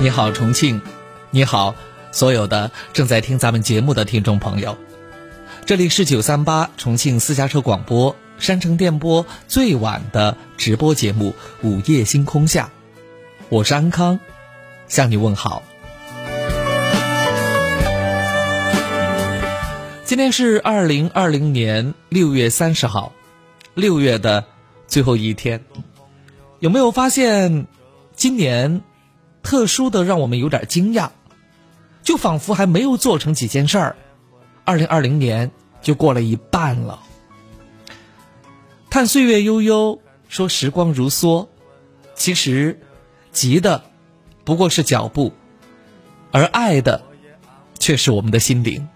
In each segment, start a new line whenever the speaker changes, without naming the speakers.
你好，重庆，你好，所有的正在听咱们节目的听众朋友，这里是九三八重庆私家车广播山城电波最晚的直播节目《午夜星空下》，我是安康，向你问好。今天是二零二零年六月三十号，六月的最后一天，有没有发现今年特殊的让我们有点惊讶？就仿佛还没有做成几件事儿，二零二零年就过了一半了。叹岁月悠悠，说时光如梭，其实急的不过是脚步，而爱的却是我们的心灵。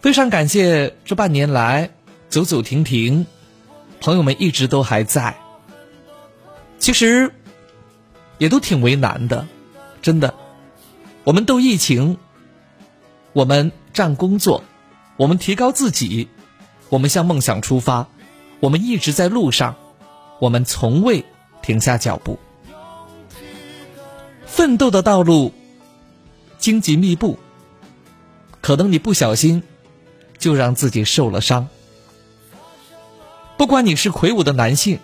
非常感谢这半年来走走停停，朋友们一直都还在。其实也都挺为难的，真的。我们斗疫情，我们战工作，我们提高自己，我们向梦想出发，我们一直在路上，我们从未停下脚步。奋斗的道路荆棘密布，可能你不小心。就让自己受了伤。不管你是魁梧的男性，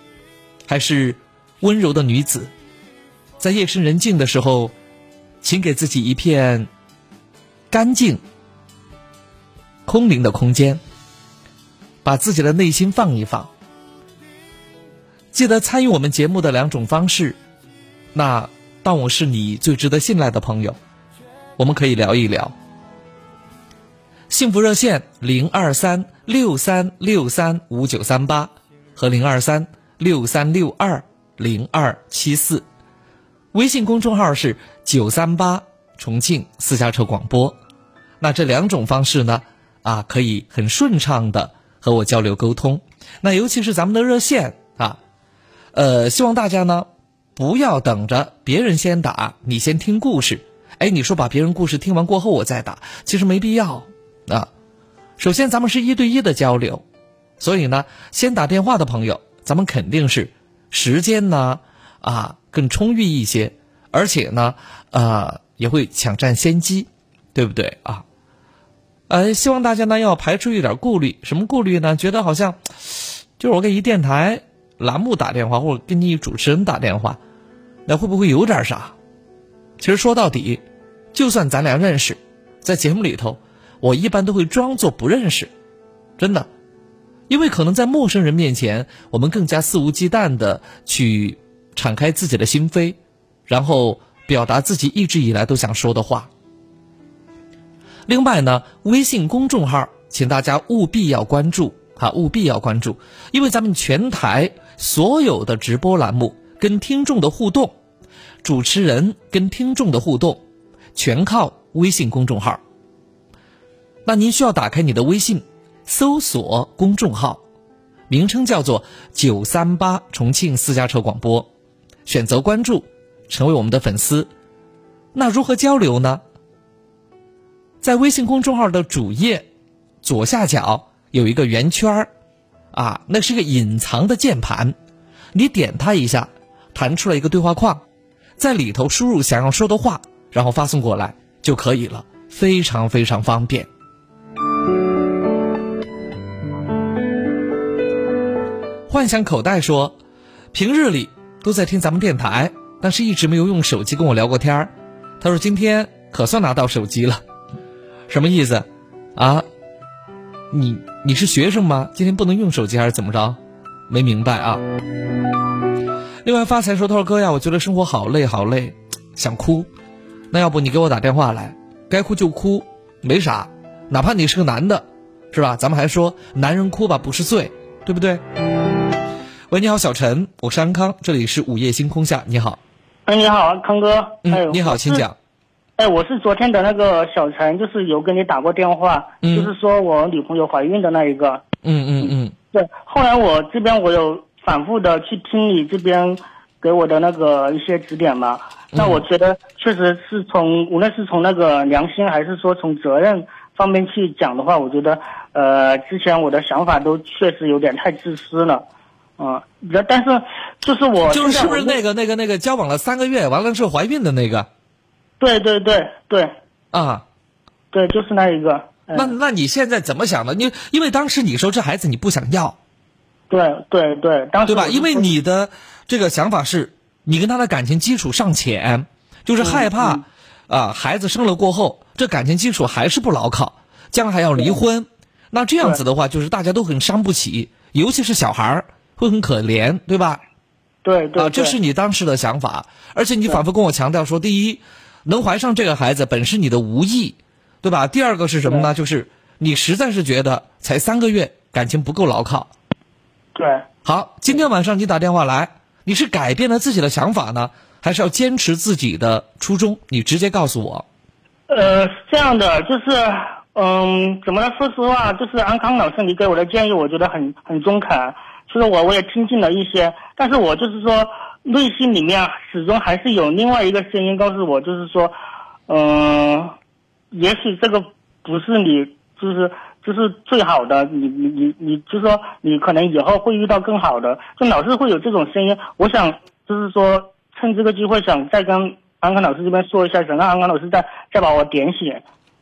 还是温柔的女子，在夜深人静的时候，请给自己一片干净、空灵的空间，把自己的内心放一放。记得参与我们节目的两种方式。那当我是你最值得信赖的朋友，我们可以聊一聊。幸福热线零二三六三六三五九三八和零二三六三六二零二七四，微信公众号是九三八重庆私家车广播。那这两种方式呢，啊，可以很顺畅的和我交流沟通。那尤其是咱们的热线啊，呃，希望大家呢不要等着别人先打，你先听故事。哎，你说把别人故事听完过后我再打，其实没必要。啊，首先咱们是一对一的交流，所以呢，先打电话的朋友，咱们肯定是时间呢啊更充裕一些，而且呢呃也会抢占先机，对不对啊？呃，希望大家呢要排除一点顾虑，什么顾虑呢？觉得好像就是我给一电台栏目打电话，或者给你主持人打电话，那会不会有点啥？其实说到底，就算咱俩认识，在节目里头。我一般都会装作不认识，真的，因为可能在陌生人面前，我们更加肆无忌惮的去敞开自己的心扉，然后表达自己一直以来都想说的话。另外呢，微信公众号，请大家务必要关注啊，务必要关注，因为咱们全台所有的直播栏目跟听众的互动，主持人跟听众的互动，全靠微信公众号。那您需要打开你的微信，搜索公众号，名称叫做“九三八重庆私家车广播”，选择关注，成为我们的粉丝。那如何交流呢？在微信公众号的主页左下角有一个圆圈儿，啊，那是一个隐藏的键盘，你点它一下，弹出来一个对话框，在里头输入想要说的话，然后发送过来就可以了，非常非常方便。幻想口袋说，平日里都在听咱们电台，但是一直没有用手机跟我聊过天儿。他说今天可算拿到手机了，什么意思？啊？你你是学生吗？今天不能用手机还是怎么着？没明白啊。另外发财说，他说哥呀，我觉得生活好累好累，想哭。那要不你给我打电话来，该哭就哭，没啥。哪怕你是个男的，是吧？咱们还说男人哭吧不是罪，对不对？喂，你好，小陈，我是安康，这里是午夜星空下，你好。
哎，你好，康哥。
嗯，你好，请讲。
哎，我是昨天的那个小陈，就是有跟你打过电话，就是说我女朋友怀孕的那一个。
嗯嗯嗯。
对，后来我这边我有反复的去听你这边给我的那个一些指点嘛，那我觉得确实是从无论是从那个良心还是说从责任方面去讲的话，我觉得呃之前我的想法都确实有点太自私了。啊，然但是就是我
就是是不是那个那个那个交往了三个月，完了之后怀孕的那个
对对对对
啊？
对，就是那一个。嗯
那那你现在怎么想的？你因为当时你说这孩子你不想要，
对对对，当时
对吧？因为你的这个想法是，你跟他的感情基础尚浅，就是害怕
嗯
啊，孩子生了过后，这感情基础还是不牢靠，将来还要离婚。那这样子的话，就是大家都很伤不起，尤其是小孩儿会很可怜，对吧？
对对
啊，这是你当时的想法，而且你反复跟我强调说，第一，能怀上这个孩子本是你的无意，对吧？第二个是什么呢？就是你实在是觉得才三个月，感情不够牢靠。
对。
好，今天晚上你打电话来，你是改变了自己的想法呢，还是要坚持自己的初衷？你直接告诉我。
呃，是这样的，就是，嗯，怎么呢？说实话，就是安康老师你给我的建议，我觉得很很中肯。其实我我也听进了一些，但是我就是说，内心里面始终还是有另外一个声音告诉我，就是说，嗯、也许这个不是你，就是就是最好的，你你你你，就是说你可能以后会遇到更好的，就老是会有这种声音。我想就是说，趁这个机会想再跟安康老师这边说一下，想让安康老师再再把我点醒，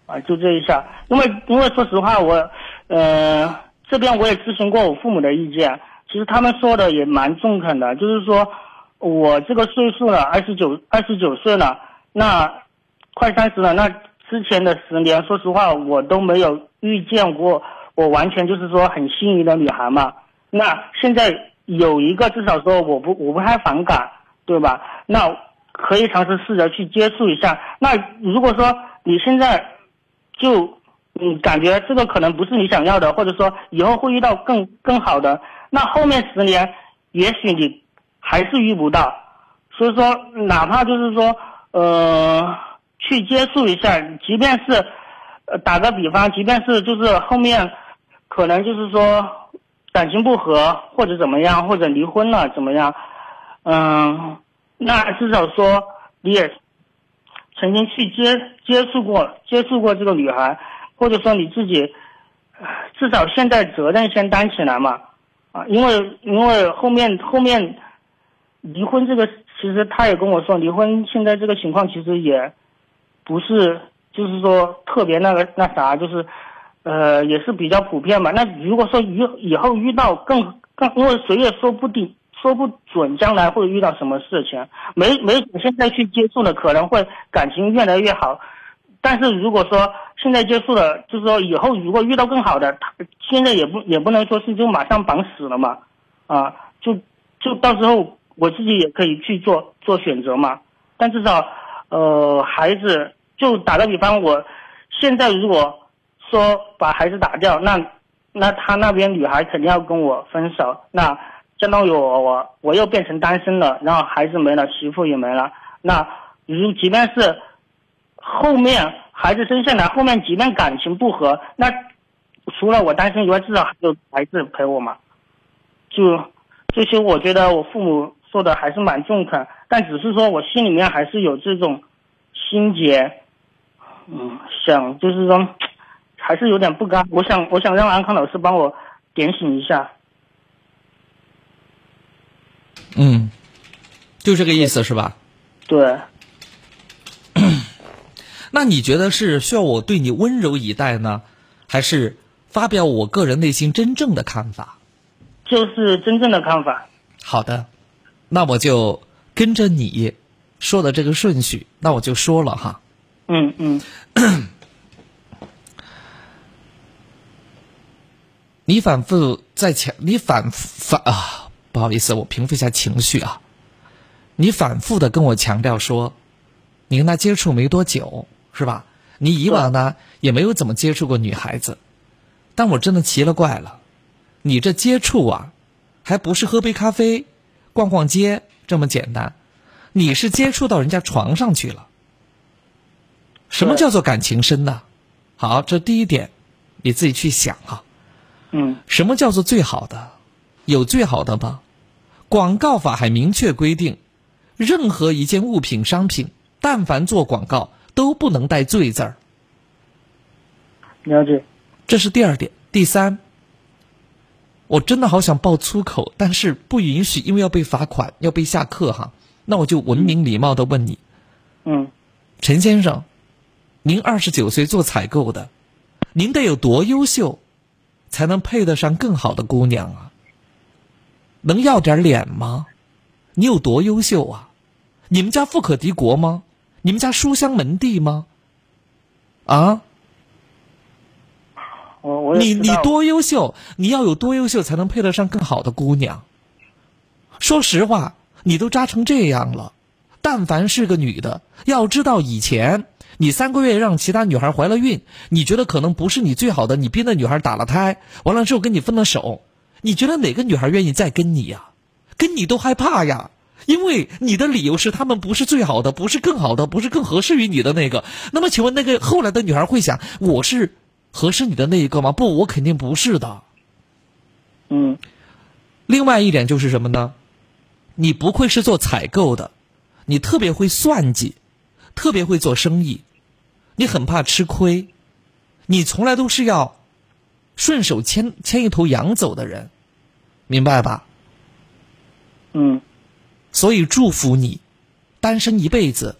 啊，就这一下。因为因为说实话，我呃这边我也咨询过我父母的意见，其实他们说的也蛮中肯的，就是说我这个岁数了，二十九二十九岁了，那快三十了，那之前的十年，说实话我都没有遇见过我完全就是说很心仪的女孩嘛。那现在有一个，至少说我不我不太反感，对吧？那可以尝试试着去接触一下。那如果说你现在就嗯感觉这个可能不是你想要的，或者说以后会遇到更更好的，那后面十年也许你还是遇不到。所以说，哪怕就是说呃去接触一下，即便是呃打个比方，即便是就是后面可能就是说感情不和或者怎么样，或者离婚了怎么样，嗯，那至少说你也曾经去接接触过接触过这个女孩，或者说你自己至少现在责任先担起来嘛，啊，因为因为后面后面离婚这个，其实他也跟我说，离婚现在这个情况其实也不是就是说特别那个那啥，就是呃也是比较普遍嘛。那如果说以以后遇到更更，因为谁也说不定。说不准将来会遇到什么事情，没没准现在去接触的可能会感情越来越好，但是如果说现在接触了，就是说以后如果遇到更好的，他现在也不也不能说是就马上绑死了嘛，啊，就就到时候我自己也可以去做做选择嘛，但至少呃孩子就打个比方，我现在如果说把孩子打掉，那那他那边女孩肯定要跟我分手，那。相当于我我我又变成单身了，然后孩子没了，媳妇也没了。那如即便是后面孩子生下来，后面即便感情不和，那除了我单身以外，至少还有孩子陪我嘛。就这些，我觉得我父母说的还是蛮中肯，但只是说我心里面还是有这种心结，嗯，想就是说还是有点不甘。我想我想让安康老师帮我点醒一下。
嗯，就这个意思是吧？
对，
那你觉得是需要我对你温柔以待呢，还是发表我个人内心真正的看法？
就是真正的看法。
好的，那我就跟着你说的这个顺序，那我就说了哈。
嗯嗯
你反复在强，你反复反啊，不好意思，我平复一下情绪啊。你反复的跟我强调说，你跟他接触没多久，是吧？你以往呢也没有怎么接触过女孩子，但我真的奇了怪了，你这接触啊，还不是喝杯咖啡、逛逛街这么简单，你是接触到人家床上去了。什么叫做感情深呢？好，这第一点，你自己去想啊。
嗯
什么叫做最好的？有最好的吗？广告法还明确规定，任何一件物品、商品，但凡做广告都不能带“罪”字儿。
了解。
这是第二点。第三，我真的好想爆粗口，但是不允许，因为要被罚款，要被下课哈。那我就文明礼貌的问你，
嗯，
陈先生，您二十九岁做采购的，您得有多优秀，才能配得上更好的姑娘啊？能要点脸吗？你有多优秀啊？你们家富可敌国吗？你们家书香门第吗？啊？
我我
你你多优秀，你要有多优秀才能配得上更好的姑娘。说实话，你都渣成这样了，但凡是个女的，要知道以前你三个月让其他女孩怀了孕，你觉得可能不是你最好的，你逼那女孩打了胎，完了之后跟你分了手，你觉得哪个女孩愿意再跟你呀？跟你都害怕呀。因为你的理由是他们不是最好的，不是更好的，不是更合适于你的那个。那么，请问那个后来的女孩会想，我是合适你的那一个吗？不，我肯定不是的。
嗯
另外一点就是什么呢？你不愧是做采购的，你特别会算计，特别会做生意，你很怕吃亏，你从来都是要顺手牵牵一头羊走的人，明白吧？
嗯
所以祝福你，单身一辈子，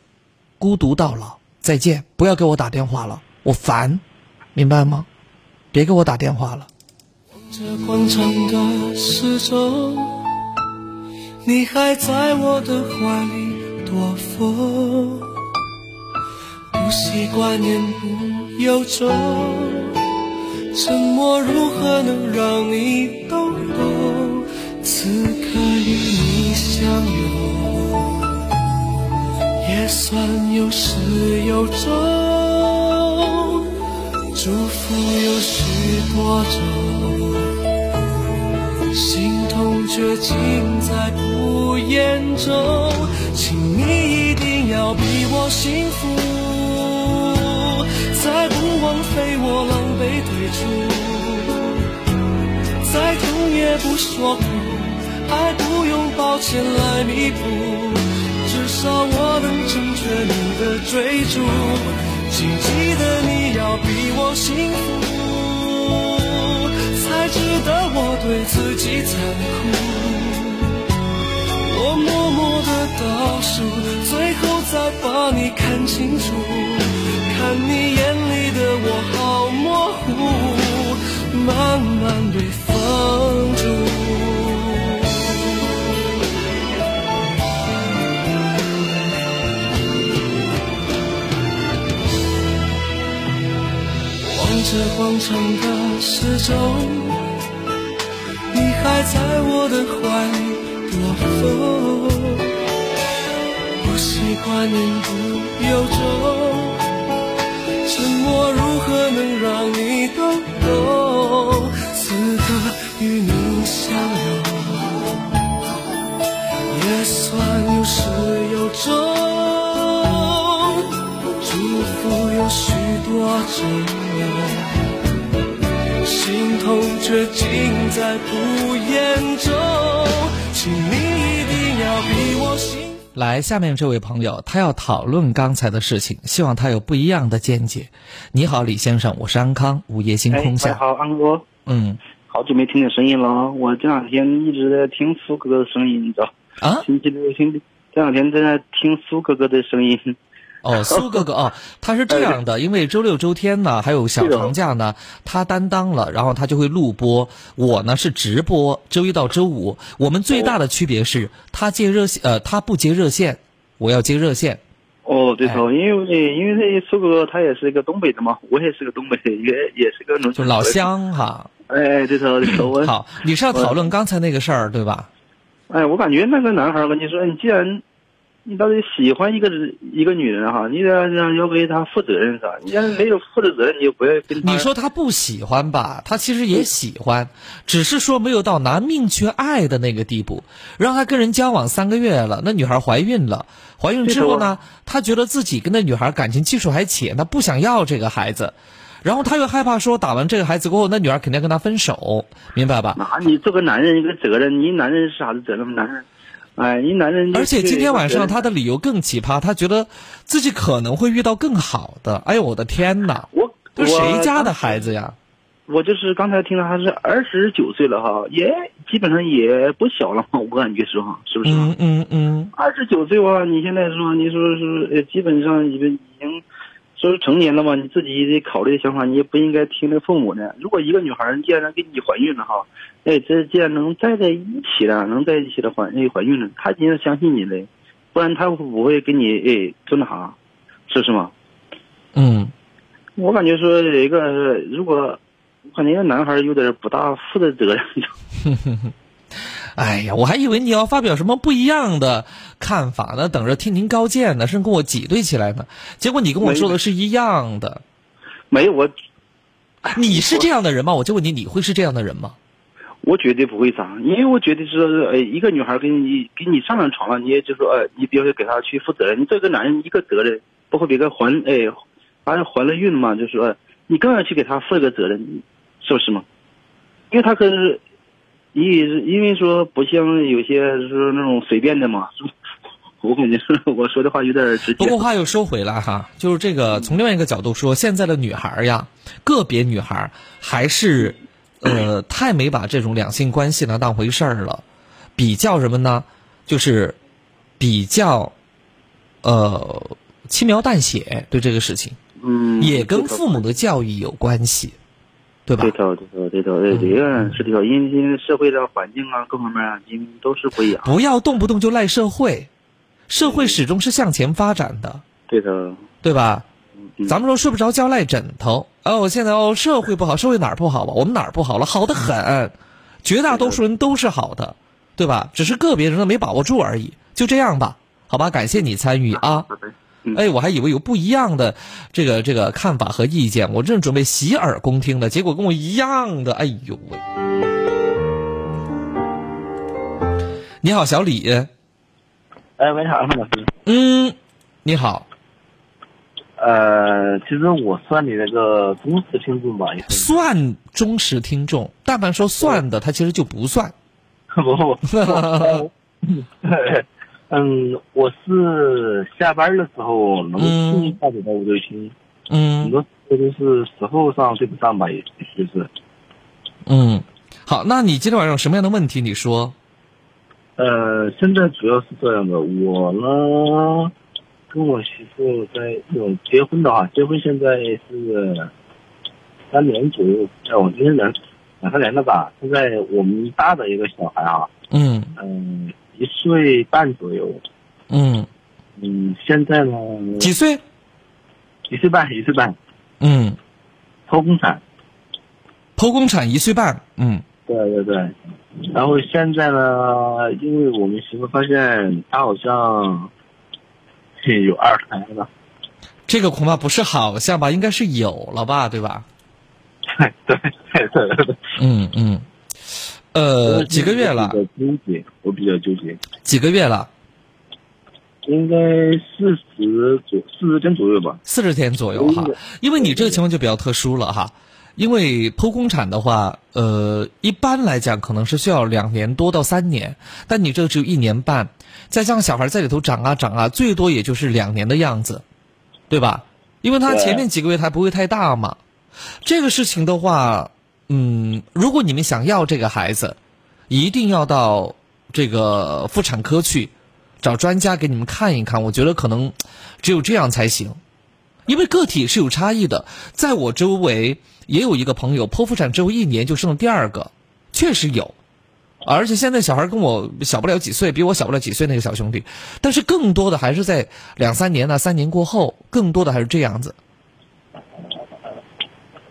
孤独到老。再见，不要给我打电话了，我烦，明白吗？别给我打电话了。
这广场的时钟，你还在我的怀里躲风，不习惯言不由衷，沉默如何能让你懂懂？此刻与你相拥，也算有始有终，祝福有许多种。心痛却尽在不言中，请你一定要比我幸福，再不枉费我狼狈退出，再痛也不说苦，爱不用抱歉来弥补，至少我能成全你的追逐，请记得你要比我幸福。才值得我对自己残酷。我默默的倒数，最后再把你看清楚。看你眼里的我好模糊，慢慢被封住。这广场的时钟，你还在我的怀里躲风，不习惯言不由衷，沉默如何能让你懂？此刻与你相拥，也算有始有终。有许多种。心痛却尽在不言中，请你一定要比我幸福。
来，下面这位朋友，他要讨论刚才的事情，希望他有不一样的见解。你好，李先生，我是安康，午夜星空下。
哎，好，安哥，
嗯
好久没听你声音了。我这两天一直在听苏哥哥的声音，你知道？
啊，
星期六、星期这两天正在听苏哥哥的声音。
哦，苏哥哥哦，他是这样的，因为周六周天呢，还有小长假呢，他担当了，然后他就会录播。我呢是直播，周一到周五。我们最大的区别是他接热线，呃，他不接热线，我要接热线。
哦，对
哎
头，因为因为这苏哥哥他也是一个东北的嘛，我也是个东北的，也也是个农村
就老。乡哈。
哎，对头，对头，我
好，你是要讨论刚才那个事儿对吧？
哎，我感觉那个男孩儿跟你说，你既然你到底喜欢一个一个女人哈，你得要要为她负责任是吧？你要是没有负责责任，你就不要跟。
你说她不喜欢吧？她其实也喜欢，只是说没有到拿命去爱的那个地步。让她跟人交往三个月了，那女孩怀孕了，怀孕之后呢，他觉得自己跟那女孩感情基础还浅，他不想要这个孩子，然后他又害怕说打完这个孩子过后，那女孩肯定要跟他分手，明白吧？
那你做个男人一个责任，你男人是啥子责任？男人，哎，你男人就。
而且今天晚上他
的，
理由更奇葩，他觉得自己可能会遇到更好的。哎呦我的天哪！
我
这谁家的孩子呀？
我就是刚才听到他是二十九岁了哈，也基本上也不小了嘛，我感觉说哈，是不是？
嗯嗯嗯，
二十九岁哇，你现在说你说是呃，基本上已经已经说是成年了嘛，你自己得考虑的想法，你也不应该听那父母的。如果一个女孩儿既然给你怀孕了哈，哎，这既然能在在一起了，能在一起了怀哎怀孕了，他一定相信你嘞，不然他会不会跟你哎做那啥，是不是嘛？
嗯，
我感觉说有一个如果。我感觉男孩有点不大负的责任。
哎呀，我还以为你要发表什么不一样的看法呢，等着听您高见呢，甚至跟我挤兑起来呢。结果你跟我说的是一样的。
没有我，
你是这样的人吗？我就问你，你会是这样的人吗？
我绝对不会砸，因为我觉得是，呃，一个女孩跟你跟你上了床了，你也就说，呃，你必须给她去负责任。你这个男人一个责任，包括别个怀，哎，反正怀了孕嘛，就说你更要去给她负一个责任。是不是嘛？因为她可是，因因为说不像有些是那种随便的嘛。我感觉我说的话有点直接。
不过话又说回来哈，就是这个从另外一个角度说，现在的女孩呀，个别女孩还是呃太没把这种两性关系呢当回事儿了，比较什么呢？就是比较呃轻描淡写对这个事情，
嗯，
也跟父母的教育有关系。对吧？
对头，对头，对头，对这个是对头，因为因为社会的环境啊，各方面啊，因为都是不一样。
不要动不动就赖社会，社会始终是向前发展的。
对头，
对吧？咱们说睡不着觉赖枕头哦，现在哦社会不好，社会哪儿不好吧？我们哪儿不好了？好的很，绝大多数人都是好的，对吧？只是个别人没把握住而已。就这样吧，好吧？感谢你参与啊。哎，我还以为有不一样的这个这个看法和意见，我正准备洗耳恭听呢，结果跟我一样的。哎呦喂！你好，小李。
哎，喂，好，潘老师。
嗯，你好。
呃，其实我算你那个忠实听众吧，
算忠实听众，但凡说算的，他其实就不算。
不 不。嗯，我是下班的时候能听一下子的我就听，
嗯，
很多时候都是时候上对不上吧，也就是。
嗯，好，那你今天晚上有什么样的问题？你说。
呃，现在主要是这样的，我呢跟我媳妇在那种结婚的话，结婚现在是三年左右，在我今年两两三年了吧。现在我们大的一个小孩啊，
嗯
嗯。一岁半左右，
嗯，
嗯，现在呢？
几岁？
一岁半，一岁半。
嗯，
剖宫产。
剖宫产一岁半，嗯，
对对对。然后现在呢？因为我们媳妇发现她好像有二胎了。
这个恐怕不是好像吧？应该是有了吧？对吧？
对对对对。
嗯嗯。呃，几个月了？
比较纠结，我比较纠结。
几个月了？
应该四十左四十天左右吧。
四十天左右哈，因为你这个情况就比较特殊了哈。因为剖宫产的话，呃，一般来讲可能是需要两年多到三年，但你这只有一年半，再加上小孩在里头长啊长啊，最多也就是两年的样子，对吧？因为他前面几个月他不会太大嘛。这个事情的话。嗯，如果你们想要这个孩子，一定要到这个妇产科去找专家给你们看一看。我觉得可能只有这样才行，因为个体是有差异的。在我周围也有一个朋友剖腹产之后一年就生了第二个，确实有，而且现在小孩跟我小不了几岁，比我小不了几岁那个小兄弟，但是更多的还是在两三年呢，三年过后，更多的还是这样子。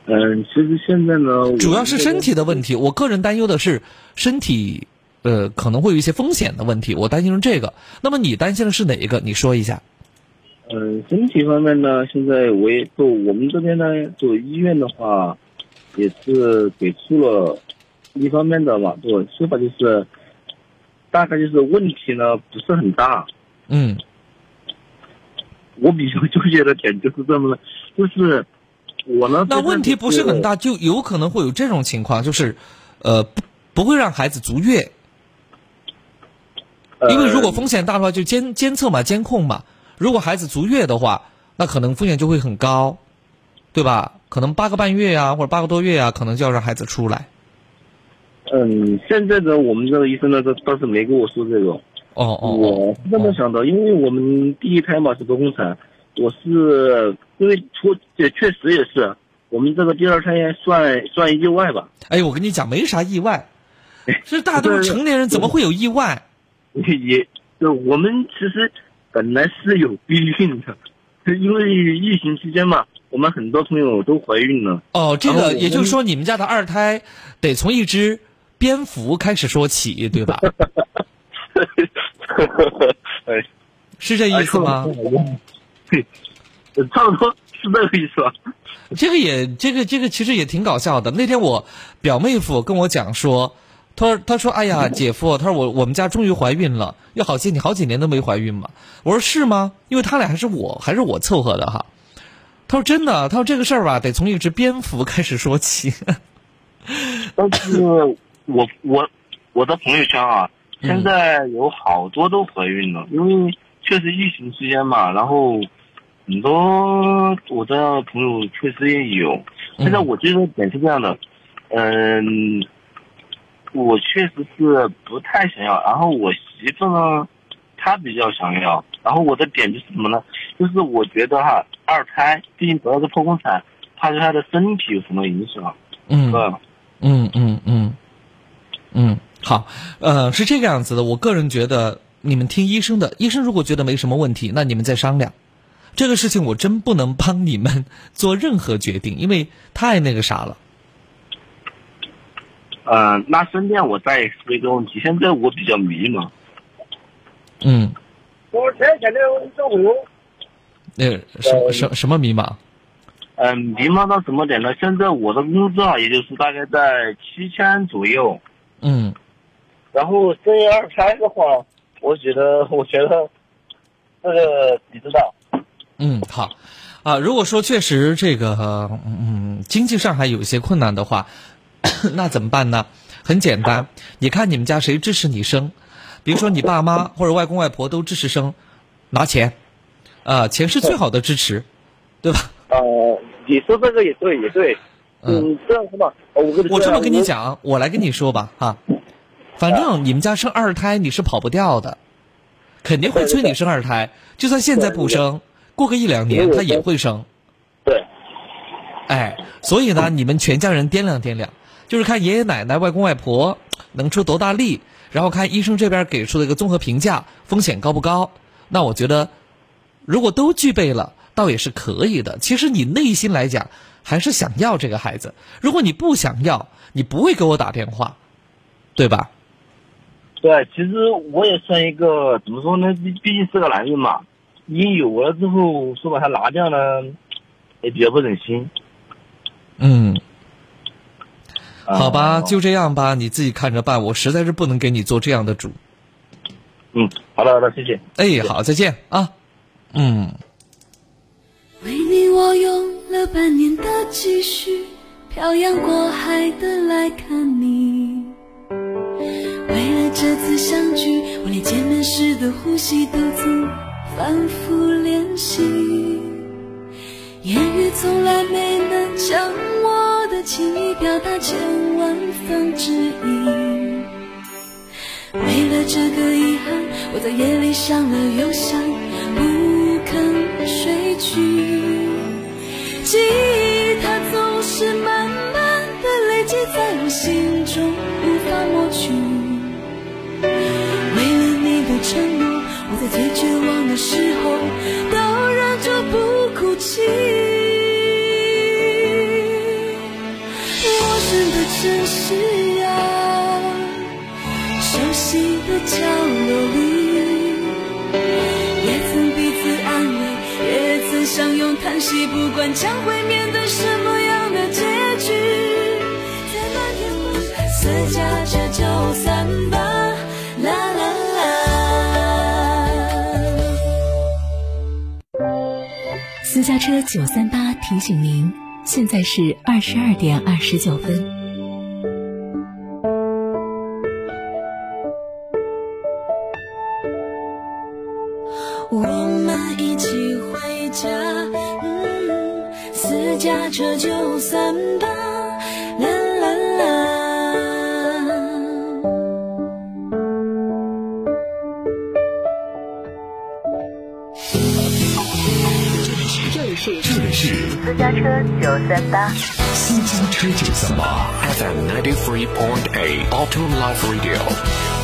嗯，其实现在呢，
主要是身体的问题。我个人担忧的是身体，呃，可能会有一些风险的问题。我担心是这个。那么你担心的是哪一个？你说一下。
嗯，身体方面呢，现在我也做我们这边呢，做医院的话，也是给出了一方面的嘛，做说法就是，大概就是问题呢不是很大。
嗯。
我比较纠结的点就是这么的，就是。我呢？
那问题不是很大，就有可能会有这种情况，就是，呃，不不会让孩子足月，因为如果风险大的话，就监监测嘛，监控嘛。如果孩子足月的话，那可能风险就会很高，对吧？可能八个半月呀，或者八个多月呀，可能就要让孩子出来。
嗯，现在的我们这个医生呢，倒倒是没跟我说这个。
哦哦
我是这么想的，因为我们第一胎嘛是剖宫产，我是因为出也确实也是，我们这个第二胎算算意外吧。
哎，我跟你讲，没啥意外，这大多数成年人，怎么会有意外？
也，就我们其实本来是有避孕的，因为疫情期间嘛，我们很多朋友都怀孕了。
哦，这个也就是说，你们家的二胎得从一只蝙蝠开始说起，对吧？
哎，
是这意思吗？
对，差不多是这个意思吧。
这个也，这个这个其实也挺搞笑的。那天我表妹夫跟我讲说，他说他说哎呀，姐夫，他说我我们家终于怀孕了，要好些你好几年都没怀孕嘛。我说是吗？因为他俩还是我还是我凑合的哈。他说真的，他说这个事儿吧，得从一只蝙蝠开始说起。
但是 我我我的朋友圈啊，现在有好多都怀孕了，因为确实疫情期间嘛，然后很多我的朋友确实也有。现在我觉得点是这样的，嗯，我确实是不太想要，然后我媳妇呢，她比较想要，然后我的点就是什么呢？就是我觉得哈，二胎毕竟主要是剖宫产，怕对她的身体有什么影响，
嗯？嗯嗯嗯嗯，好，呃，是这个样子的。我个人觉得，你们听医生的，医生如果觉得没什么问题，那你们再商量。这个事情我真不能帮你们 做任何决定，因为太那个啥了。
呃，那顺便我再说一个问题，现在我比较迷茫。
嗯，
我前前的中午，
那什么什什么迷茫？
嗯，迷茫到什么点呢？现在我的工资啊，也就是大概在七千左右。
嗯
然后生二胎的话，我觉得，我觉得这个你知道，
嗯，好。啊，如果说确实这个嗯经济上还有一些困难的话，那怎么办呢？很简单，你看你们家谁支持你生？比如说你爸妈或者外公外婆都支持生，拿钱，啊，钱是最好的支持，对吧？
呃，你说这个也对，也对。嗯，这样是吧？我
这么跟你，讲，我来跟你说吧，哈，反正你们家生二胎你是跑不掉的，肯定会催你生二胎，就算现在不生，过个一两年他也会生。
对，
哎，所以呢，你们全家人掂量掂量，就是看爷爷奶奶、外公外婆能出多大力，然后看医生这边给出的一个综合评价，风险高不高？那我觉得，如果都具备了，倒也是可以的。其实你内心来讲，还是想要这个孩子。如果你不想要，你不会给我打电话，对吧？
对，其实我也算一个怎么说呢？毕毕竟是个男人嘛，你有了之后说把它拿掉呢，也比较不忍心。
嗯，好吧，
啊
就这样吧，你自己看着办。我实在是不能给你做这样的主。
嗯，好的好的，谢谢。
哎，好，再见啊。嗯。
为你我用了半年的积蓄，漂洋过海的来看你。为了这次相聚，我连见面时的呼吸都曾反复练习。言语从来没能将我的情意表达千万分之一。为了这个遗憾，我在夜里想了又想，不肯睡去。记忆它总是慢慢的累积在我心中，无法抹去。为了你的承诺，我在最绝望的时候都哭泣。陌生的城市啊，熟悉的角落里，也曾彼此安慰，也曾相拥叹息，不管将会面对什么样的结局，在那天会四加九九三八，
私家车九三八提醒您，现在是二十二点二十九分。九三八，
私家车九三八 FM ninety three point eight Auto Life Radio。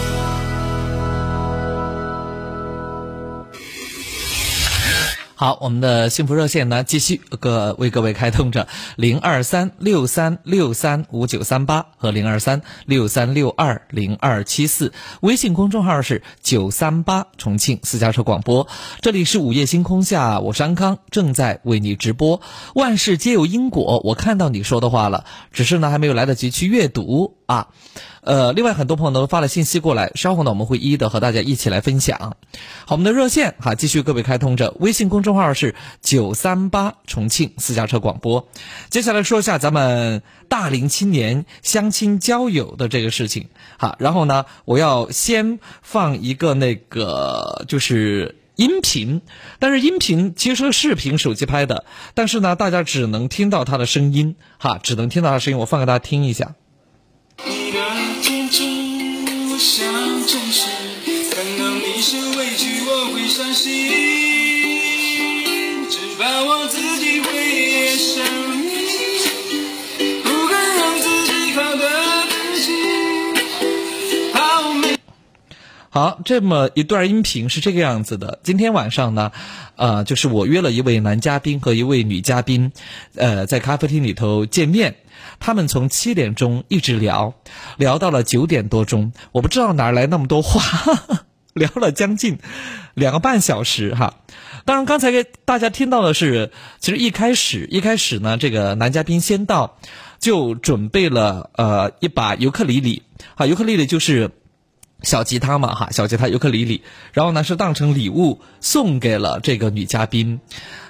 好，我们的幸福热线呢，继续各为各位开通着零二三六三六三五九三八和零二三六三六二零二七四，微信公众号是九三八重庆私家车广播。这里是午夜星空下，我是安康，正在为你直播。万事皆有因果，我看到你说的话了，只是呢还没有来得及去阅读啊。呃，另外很多朋友都发了信息过来，稍后呢我们会一一的和大家一起来分享。好，我们的热线哈继续各位开通着，微信公众号是九三八重庆私家车广播。接下来说一下咱们大龄青年相亲交友的这个事情哈，然后呢我要先放一个那个就是音频，但是音频其实是视频手机拍的，但是呢大家只能听到他的声音哈，只能听到他声音，我放给大家听一下。
你的想真实。看到你受委屈，我会伤心。好，
这么一段音频是这个样子的。今天晚上呢，呃，就是我约了一位男嘉宾和一位女嘉宾，呃，在咖啡厅里头见面。他们从七点钟一直聊，聊到了九点多钟。我不知道哪儿来那么多话，聊了将近两个半小时哈。当然，刚才给大家听到的是，其实一开始一开始呢，这个男嘉宾先到，就准备了呃一把尤克里里，好，尤克里里就是小吉他嘛哈，小吉他尤克里里，然后呢是当成礼物送给了这个女嘉宾。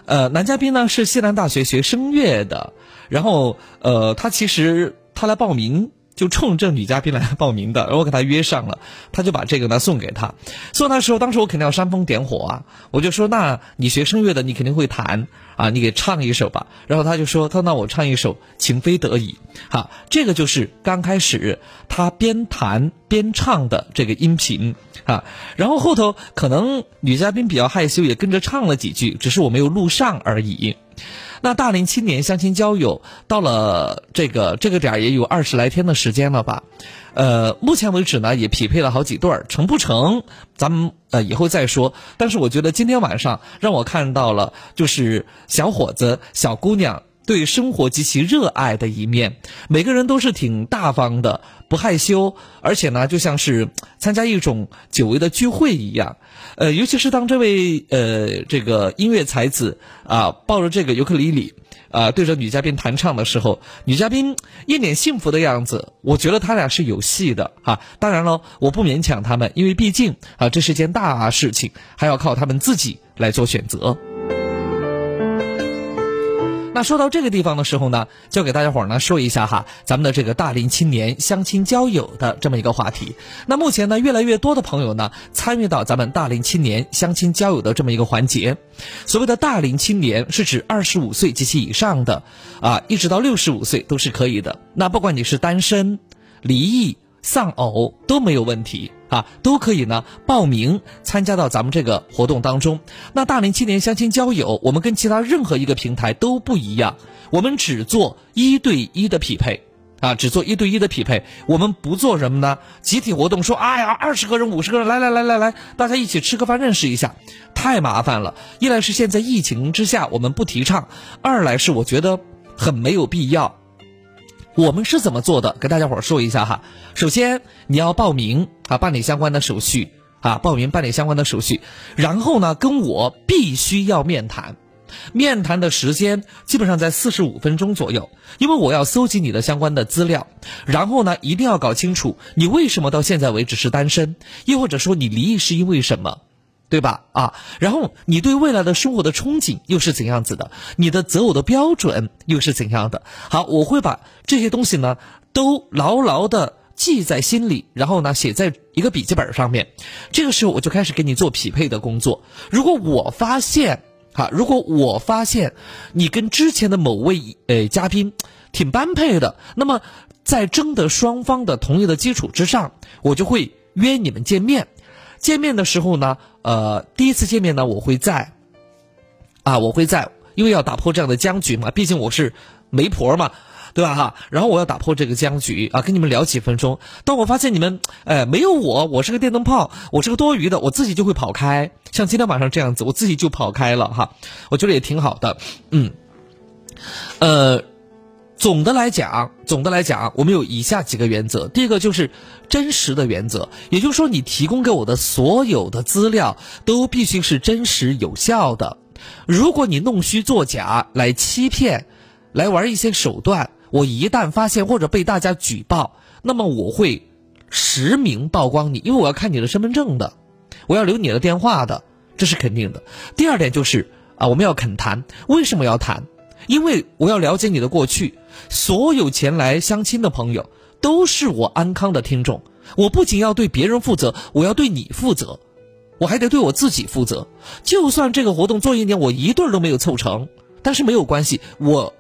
呃，男嘉宾呢是西南大学学声乐的。然后，呃，他其实他来报名就冲这女嘉宾来报名的，然后我给她约上了，他就把这个呢送给她。送她的时候，当时我肯定要煽风点火啊，我就说：那你学声乐的，你肯定会弹啊，你给唱一首吧。然后他就说：他那我唱一首《情非得已》。好，这个就是刚开始他边弹边唱的这个音频啊。然后后头可能女嘉宾比较害羞，也跟着唱了几句，只是我没有录上而已。那大龄青年相亲交友到了这个这个点儿也有二十来天的时间了吧？呃，目前为止呢也匹配了好几对儿，成不成咱们呃以后再说。但是我觉得今天晚上让我看到了就是小伙子、小姑娘对生活极其热爱的一面，每个人都是挺大方的，不害羞，而且呢就像是参加一种久违的聚会一样。呃，尤其是当这位呃这个音乐才子啊抱着这个尤克里里啊对着女嘉宾弹唱的时候，女嘉宾一脸幸福的样子，我觉得他俩是有戏的哈。当然了，我不勉强他们，因为毕竟啊这是件大事情，还要靠他们自己来做选择。那说到这个地方的时候呢，就给大家伙儿呢说一下哈，咱们的这个大龄青年相亲交友的这么一个话题。那目前呢，越来越多的朋友呢参与到咱们大龄青年相亲交友的这么一个环节。所谓的大龄青年是指二十五岁及其以上的，啊，一直到六十五岁都是可以的。那不管你是单身、离异。丧偶都没有问题啊，都可以呢报名参加到咱们这个活动当中。那大龄青年相亲交友，我们跟其他任何一个平台都不一样，我们只做一对一的匹配啊，只做一对一的匹配，我们不做什么呢？集体活动，说哎呀，二十个人、五十个人，来来来来来，大家一起吃个饭认识一下，太麻烦了。一来是现在疫情之下我们不提倡，二来是我觉得很没有必要。我们是怎么做的？跟大家伙儿说一下哈。首先，你要报名啊，办理相关的手续啊，报名办理相关的手续。然后呢，跟我必须要面谈，面谈的时间基本上在四十五分钟左右，因为我要搜集你的相关的资料。然后呢，一定要搞清楚你为什么到现在为止是单身，又或者说你离异是因为什么。对吧？啊，然后你对未来的生活的憧憬又是怎样子的？你的择偶的标准又是怎样的？好，我会把这些东西呢都牢牢的记在心里，然后呢写在一个笔记本上面。这个时候我就开始给你做匹配的工作。如果我发现哈，如果我发现你跟之前的某位呃嘉宾挺般配的，那么在征得双方的同意的基础之上，我就会约你们见面。见面的时候呢，呃，第一次见面呢，我会在，啊，我会在，因为要打破这样的僵局嘛，毕竟我是媒婆嘛。对吧哈？然后我要打破这个僵局啊，跟你们聊几分钟。当我发现你们，哎，没有我，我是个电灯泡，我是个多余的，我自己就会跑开。像今天晚上这样子，我自己就跑开了哈。我觉得也挺好的，嗯。呃，总的来讲，总的来讲，我们有以下几个原则。第一个就是真实的原则，也就是说，你提供给我的所有的资料都必须是真实有效的。如果你弄虚作假来欺骗，来玩一些手段。我一旦发现或者被大家举报，那么我会实名曝光你，因为我要看你的身份证的，我要留你的电话的，这是肯定的。第二点就是啊，我们要肯谈，为什么要谈？因为我要了解你的过去。所有前来相亲的朋友都是我安康的听众，我不仅要对别人负责，我要对你负责，我还得对我自己负责。就算这个活动做一年我一对都没有凑成，但是没有关系，我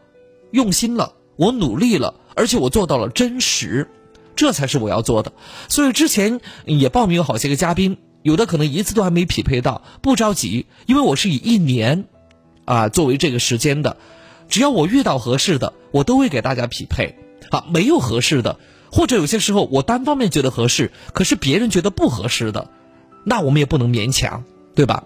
用心了。我努力了，而且我做到了真实，这才是我要做的。所以之前也报名有好些个嘉宾，有的可能一次都还没匹配到，不着急，因为我是以一年，啊作为这个时间的，只要我遇到合适的，我都会给大家匹配。好，没有合适的，或者有些时候我单方面觉得合适，可是别人觉得不合适的，那我们也不能勉强，对吧？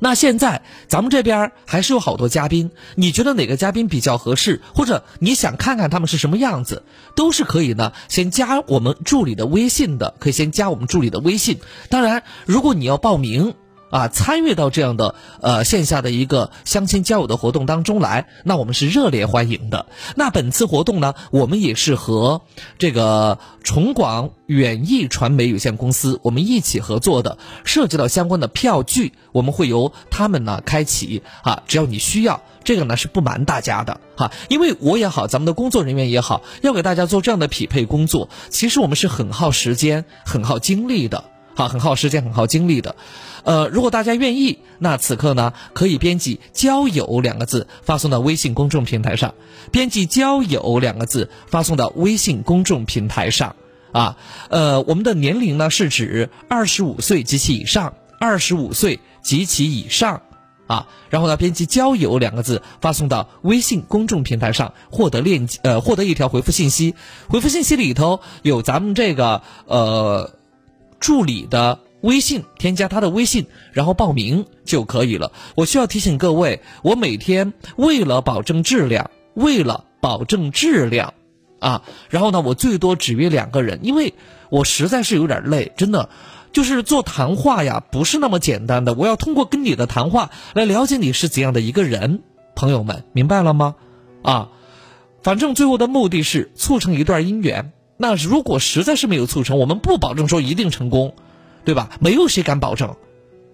那现在咱们这边还是有好多嘉宾，你觉得哪个嘉宾比较合适，或者你想看看他们是什么样子，都是可以呢。先加我们助理的微信的，可以先加我们助理的微信。当然，如果你要报名。啊，参与到这样的呃线下的一个相亲交友的活动当中来，那我们是热烈欢迎的。那本次活动呢，我们也是和这个崇广远艺传媒有限公司我们一起合作的，涉及到相关的票据，我们会由他们呢开启啊。只要你需要，这个呢是不瞒大家的哈，因为我也好，咱们的工作人员也好，要给大家做这样的匹配工作，其实我们是很耗时间、很耗精力的，好，很耗时间、很耗精力的。呃，如果大家愿意，那此刻呢，可以编辑“交友”两个字发送到微信公众平台上，编辑“交友”两个字发送到微信公众平台上。啊，呃，我们的年龄呢是指二十五岁及其以上，二十五岁及其以上。啊，然后呢，编辑“交友”两个字发送到微信公众平台上，获得链接，呃，获得一条回复信息，回复信息里头有咱们这个呃助理的。微信添加他的微信，然后报名就可以了。我需要提醒各位，我每天为了保证质量，为了保证质量，啊，然后呢，我最多只约两个人，因为我实在是有点累，真的，就是做谈话呀，不是那么简单的。我要通过跟你的谈话来了解你是怎样的一个人，朋友们明白了吗？啊，反正最后的目的是促成一段姻缘。那如果实在是没有促成，我们不保证说一定成功。对吧？没有谁敢保证，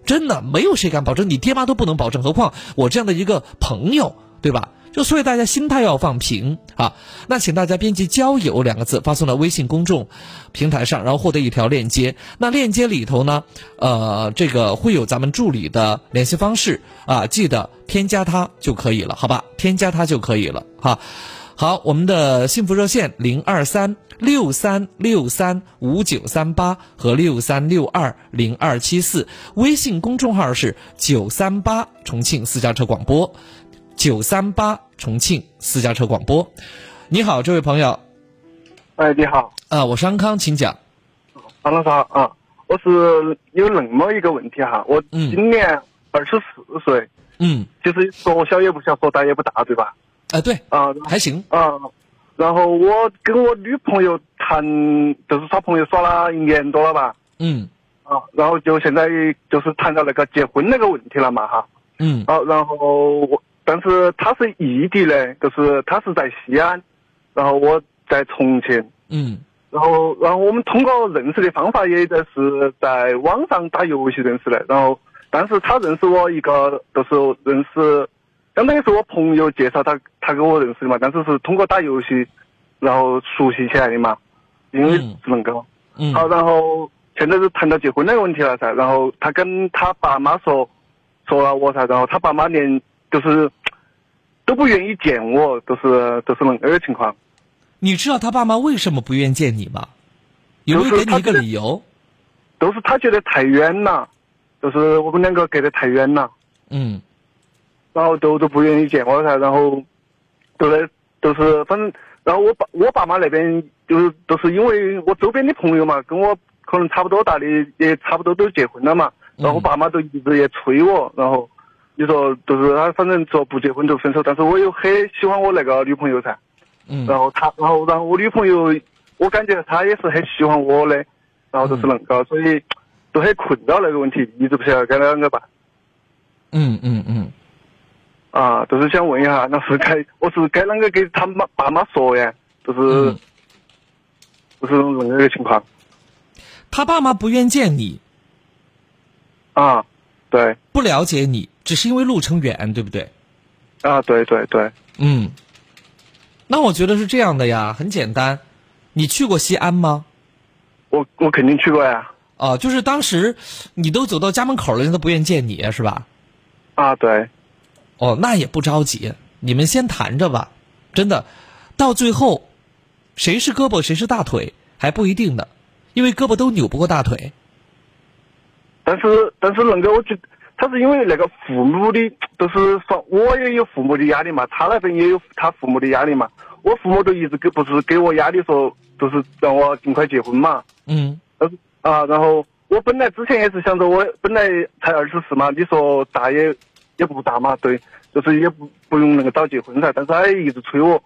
真的没有谁敢保证，你爹妈都不能保证，何况我这样的一个朋友，对吧？就所以大家心态要放平啊。那请大家编辑“交友”两个字发送到微信公众平台上，然后获得一条链接。那链接里头呢，呃，这个会有咱们助理的联系方式啊，记得添加他就可以了，好吧？添加他就可以了，哈。好，我们的幸福热线零二三六三六三五九三八和六三六二零二七四，微信公众号是九三八重庆私家车广播，九三八重庆私家车广播。你好，这位朋友。
哎，你好。
啊，我是安康，请讲。
安老师好啊，我是有那么一个问题哈，我今年二十四岁。
嗯。
其实说小也不小，说大也不大，对吧？
哎，对
啊，
还行
啊。然后我跟我女朋友谈，就是耍朋友耍了一年多了吧。
嗯。
啊，然后就现在就是谈到那个结婚那个问题了嘛，哈。
嗯。
啊，然后我，但是她是异地的，就是她是在西安，然后我在重庆。
嗯。
然后，然后我们通过认识的方法也在是在网上打游戏认识的，然后，但是他认识我一个，就是认识。相当于是我朋友介绍他，他跟我认识的嘛，但是是通过打游戏，然后熟悉起来的嘛，因为是能够。
嗯。
好，然后现在是谈到结婚那个问题了噻，然后他跟他爸妈说，说了我噻，然后他爸妈连就是都不愿意见我，都是都是那个情况。
你知道他爸妈为什么不愿见你吗？有没有给你一个理由？
都是他觉得太远了，就是我们两个隔得太远了，
嗯
然后都都不愿意见我噻，然后都来都是反正，然后我爸我爸妈那边就是都是因为我周边的朋友嘛，跟我可能差不多大的，也差不多都结婚了嘛，然后我爸妈都一直也催我，然后你说就是他反正说不结婚就分手，但是我又很喜欢我那个女朋友噻，
嗯。
然后他，然后然后我女朋友，我感觉她也是很喜欢我的，然后就是那个，所以都很困扰那个问题，一直不晓得该啷个办。
嗯嗯嗯，
啊，就是想问一下，那是该我是该啷个给他妈爸妈说呀？就是、
嗯
就是那个情况
他爸妈不愿见你，
啊，对
不了解你，只是因为路程远，对不对？
啊，对对对，
嗯，那我觉得是这样的呀，很简单。你去过西安吗？
我我肯定去过呀，
啊，就是当时你都走到家门口了，人家都不愿见你，是吧？
啊对，
哦，那也不着急，你们先谈着吧。真的，到最后，谁是胳膊谁是大腿还不一定呢，因为胳膊都扭不过大腿。
但是但是那个我觉得他是因为那个父母的，都是说我也有父母的压力嘛，他那边也有他父母的压力嘛。我父母都一直给不是给我压力说，就是让我尽快结婚嘛。
嗯
但是啊，然后我本来之前也是想着，我本来才二十四嘛，你说大也也不大嘛，对，就是也不不用那个早结婚噻。但是他一直催我，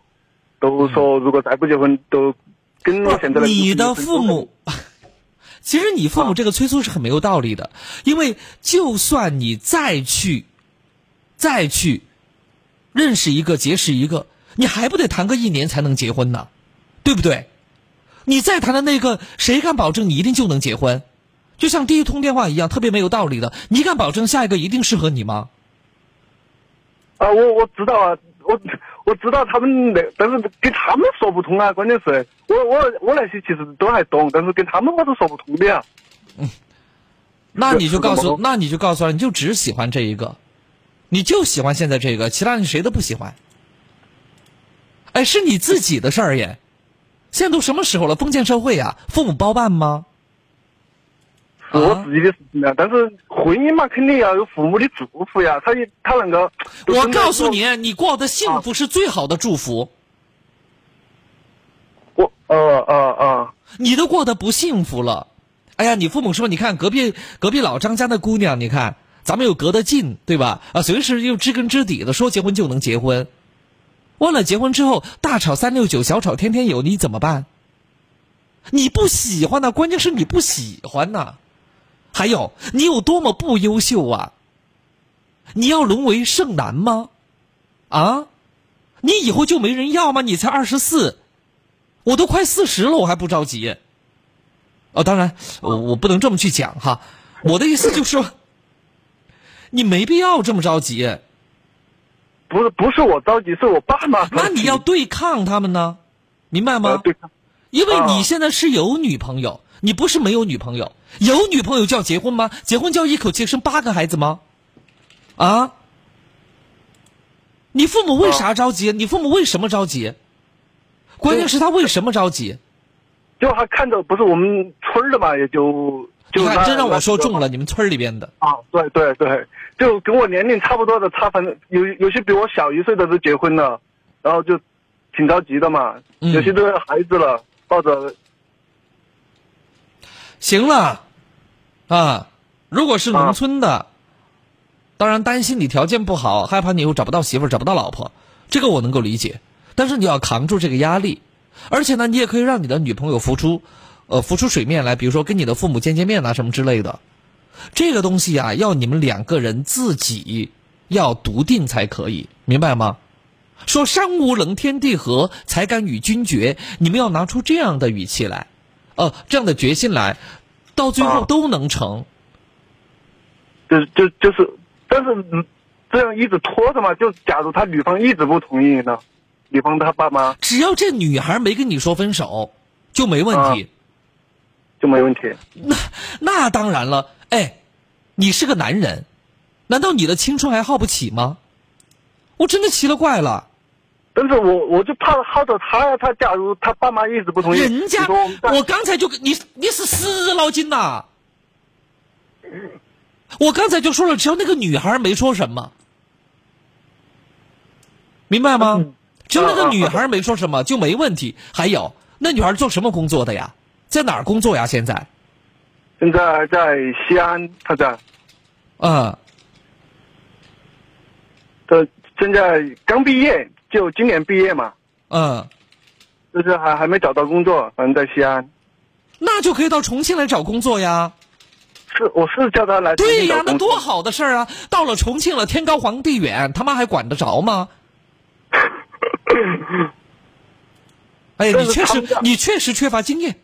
都说如果再不结婚，都跟我现在的
你的父母，其实你父母这个催促是很没有道理的，因为就算你再去，再去认识一个、结识一个，你还不得谈个一年才能结婚呢，对不对？你再谈的那个，谁敢保证你一定就能结婚？就像第一通电话一样，特别没有道理的。你敢保证下一个一定适合你吗？
啊，我我知道啊，我我知道他们那，但是跟他们说不通啊。关键是我我我那些其实都还懂，但是跟他们我是说不通的呀。
嗯那你就告诉，那你就告诉他，你就只喜欢这一个，你就喜欢现在这个，其他你谁都不喜欢。哎，是你自己的事儿耶。现在都什么时候了？封建社会呀，父母包办吗？
是我自己的事情啊，但是婚姻嘛，肯定要有父母的祝福呀。他也他能够，
我告诉，你，你过得幸福是最好的祝福。
我呃呃呃，
你都过得不幸福了，哎呀，你父母说，你看隔壁隔壁老张家的姑娘，你看咱们又隔得近，对吧？啊，随时又知根知底的，说结婚就能结婚。问了，结婚之后大吵三六九，小吵天天有，你怎么办？你不喜欢呢，关键是你不喜欢呐。还有，你有多么不优秀啊？你要沦为剩男吗？啊？你以后就没人要吗？你才二十四，我都快四十了，我还不着急。哦，当然，我我不能这么去讲哈。我的意思就是说，你没必要这么着急。
不是不是我着急，是我爸妈。
那你要对抗他们呢，明白
呃
吗？
对抗
因为你
啊
现在是有女朋友，你不是没有女朋友。有女朋友就要结婚吗？结婚就要一口气生八个孩子吗？啊？你父母为啥着急？你父母为什么着急？关键是他为什么着急？
就他看着不是我们村的嘛，也就就
你看，真让我说中了，你们村里边的。
啊，对对对，就跟我年龄差不多的，他反正有有些比我小一岁的都结婚了，然后就挺着急的嘛，
嗯
有些都有孩子了，抱着
行了，啊，如果是农村的，当然担心你条件不好，害怕你以后找不到媳妇儿、找不到老婆，这个我能够理解。但是你要扛住这个压力，而且呢，你也可以让你的女朋友浮出，呃，浮出水面来，比如说跟你的父母见见面啊，什么之类的。这个东西啊，要你们两个人自己要笃定才可以，明白吗？说山无棱，天地合，才敢与君绝。你们要拿出这样的语气来，呃，这样的决心来，到最后
啊
都能成。
就就就是，但是嗯这样一直拖着嘛，就假如他女方一直不同意呢，女方他爸妈
只要这女孩没跟你说分手，就没问题。
就没问题。
那那当然了，哎，你是个男人，难道你的青春还耗不起吗？我真的奇了怪了。
但是我我就怕耗着他呀，他假如他爸妈一直不同意，
人家
我
我刚才就跟你你是死脑筋呐！我刚才就说了，只要那个女孩没说什么，明白吗？
嗯
只要那个女孩没说什么就没问题。还有，那女孩做什么工作的呀？在哪儿工作呀？现在？
现在在西安，他在，
嗯，
他现在刚毕业，就今年毕业嘛，
嗯，
就是还还没找到工作，反正在西安。
那就可以到重庆来找工作呀。
是，我是叫他来
对呀，那多好的事儿啊！到了重庆了，天高皇帝远，他妈还管得着吗？哎，
但
你确实你确实缺乏经验。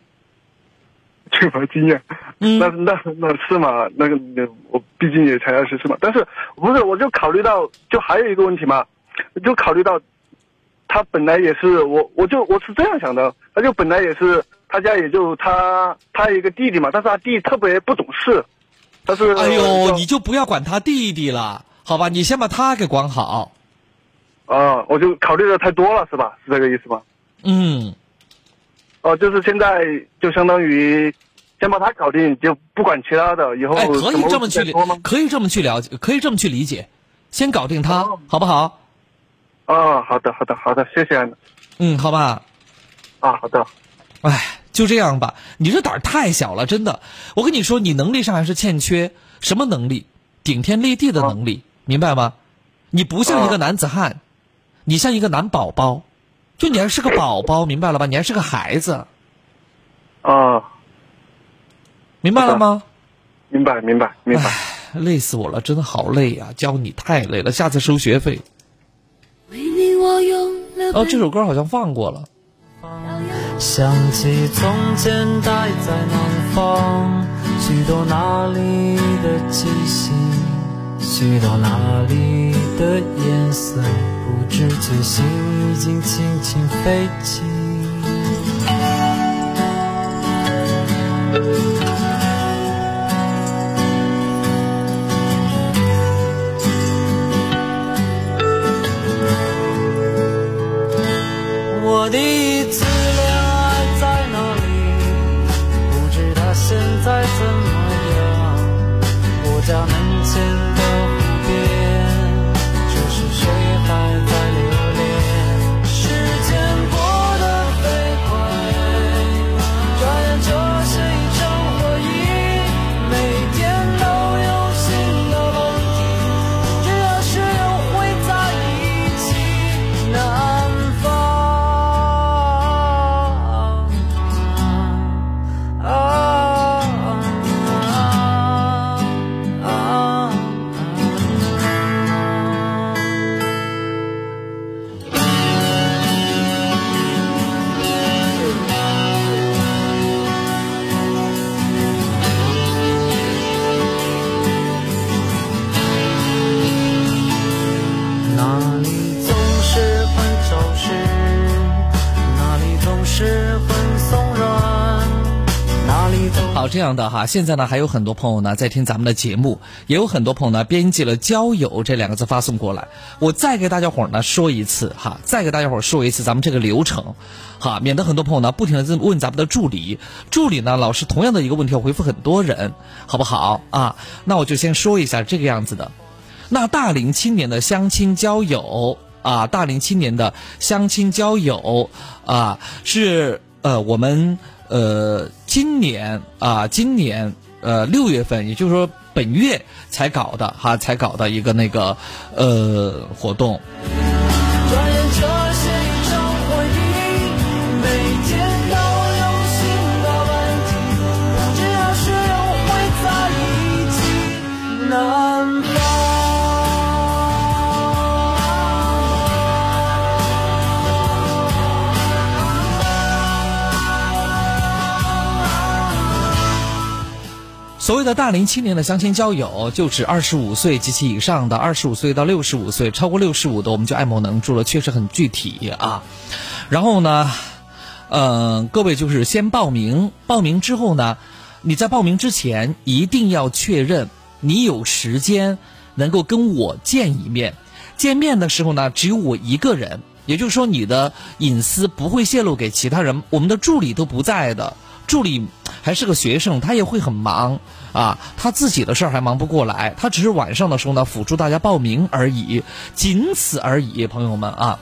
缺乏经验。
嗯
那那那是嘛？那个那我毕竟也才二十岁嘛。但是不是？我就考虑到，就还有一个问题嘛，就考虑到他本来也是我，我就我是这样想的，他就本来也是他家也就他他一个弟弟嘛，但是他弟特别不懂事，他是
哎呦，你就不要管他弟弟了，好吧？你先把他给管好。
啊，我就考虑的太多了，是吧？是这个意思吧？
嗯，
哦、就是现在就相当于先把他搞定，就不管其他的，以后
哎，可以这么去可以这么去了解，可以这么去理解。先搞定他，
哦
好不好？
啊，好的，好的，好的，谢谢
嗯，好吧。
啊，好的。
哎，就这样吧。你这胆儿太小了，真的。我跟你说，你能力上还是欠缺什么能力？顶天立地的能力，明白吗？你不像一个
哦
男子汉，你像一个男宝宝，就你还是个宝宝，明白了吧？你还是个孩子，
啊，
明白了吗？
明白，明白，明白。
唉，累死我了，真的好累呀、教你太累了，下次收学费。
我用了
哦，这首歌好像放过了。
想起从前待在南方，许多那里的气息，许多那里的颜色，不知觉心已经轻轻飞起。这
样的哈，现在呢还有很多朋友呢在听咱们的节目，也有很多朋友呢编辑了“交友”这两个字发送过来。我再给大家伙儿呢说一次哈，再给大家伙儿说一次咱们这个流程，哈，免得很多朋友呢不停的问咱们的助理，助理呢老是同样的一个问题要回复很多人，好不好啊？那我就先说一下这个样子的。那大龄青年的相亲交友啊，大龄青年的相亲交友啊，是呃我们呃今年啊今年呃六月份，也就是说本月才搞的哈，才搞的一个那个呃活动。
转眼这是一场回忆，
所谓的大龄青年的相亲交友，就指二十五岁及其以上的，二十五岁到六十五岁，超过六十五的我们就爱莫能助了，确实很具体啊。然后呢，嗯、各位就是先报名，报名之后呢，你在报名之前一定要确认你有时间能够跟我见一面。见面的时候呢，只有我一个人，也就是说你的隐私不会泄露给其他人。我们的助理都不在的，助理还是个学生，他也会很忙啊，他自己的事儿还忙不过来，他只是晚上的时候呢辅助大家报名而已，仅此而已，朋友们啊。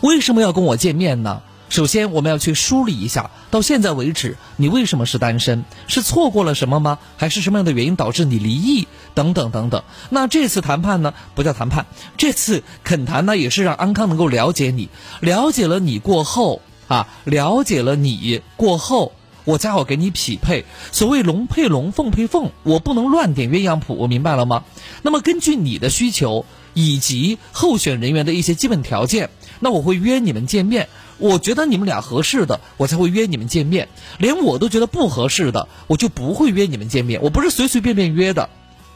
为什么要跟我见面呢？首先，我们要去梳理一下，到现在为止，你为什么是单身？是错过了什么吗？还是什么样的原因导致你离异？等等等等。那这次谈判呢，不叫谈判，这次恳谈呢，也是让安康能够了解你，了解了你过后啊，了解了你过后，我才好给你匹配。所谓龙配龙，凤配凤，我不能乱点鸳鸯谱，我明白了吗？那么根据你的需求以及候选人员的一些基本条件。那我会约你们见面，我觉得你们俩合适的，我才会约你们见面。连我都觉得不合适的，我就不会约你们见面。我不是随随便便约的，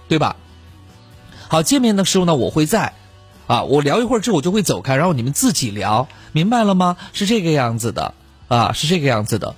对吧？好，见面的时候呢，我会在，啊，我聊一会儿之后我就会走开，然后你们自己聊，明白了吗？是这个样子的，啊，是这个样子的。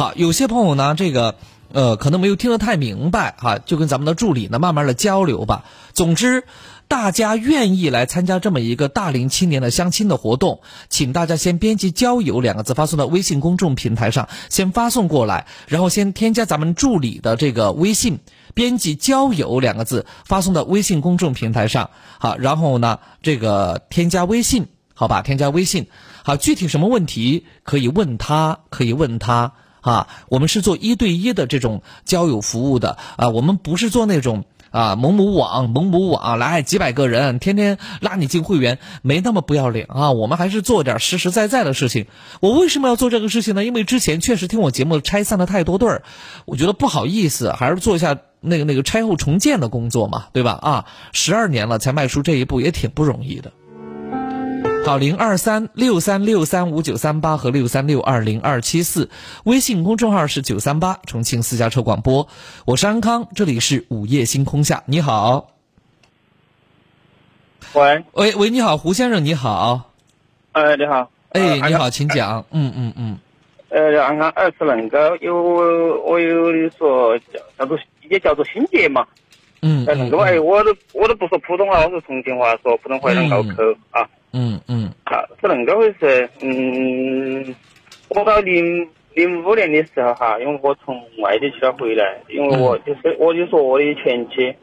好，有些朋友呢，这个呃，可能没有听得太明白，哈，就跟咱们的助理呢慢慢的交流吧。总之。大家愿意来参加这么一个大龄青年的相亲的活动，请大家先编辑“交友”两个字发送到微信公众平台上，先发送过来，然后先添加咱们助理的这个微信，编辑“交友”两个字发送到微信公众平台上。好，然后呢，这个添加微信，好吧，添加微信。好，具体什么问题可以问他，可以问他啊。我们是做一对一的这种交友服务的啊，我们不是做那种。啊，某某网，某某网来几百个人，天天拉你进会员，没那么不要脸啊！我们还是做点实实在在的事情。我为什么要做这个事情呢？因为之前确实听我节目拆散了太多对儿，我觉得不好意思，还是做一下那个那个拆后重建的工作嘛，对吧？啊，十二年了才迈出这一步，也挺不容易的。好，零二三六三六三五九三八和六三六二零二七四，微信公众号是九三八重庆私家车广播，我是安康，这里是午夜星空下，你好。
喂
喂喂，你好，胡先生，你好。
哎，你好。
哎，你好，请讲。嗯嗯嗯。
呃，安康，呃，是恁个有我有说叫叫做也叫做心结嘛。
嗯。
哎恁个哎，我都我都不说普通话，我说重庆话，说普通话啷个口啊。
嗯嗯，
啊，是恁个回事？嗯，我到零零五年的时候哈，因为我从外地去了回来，因为我就是我就说我的前妻，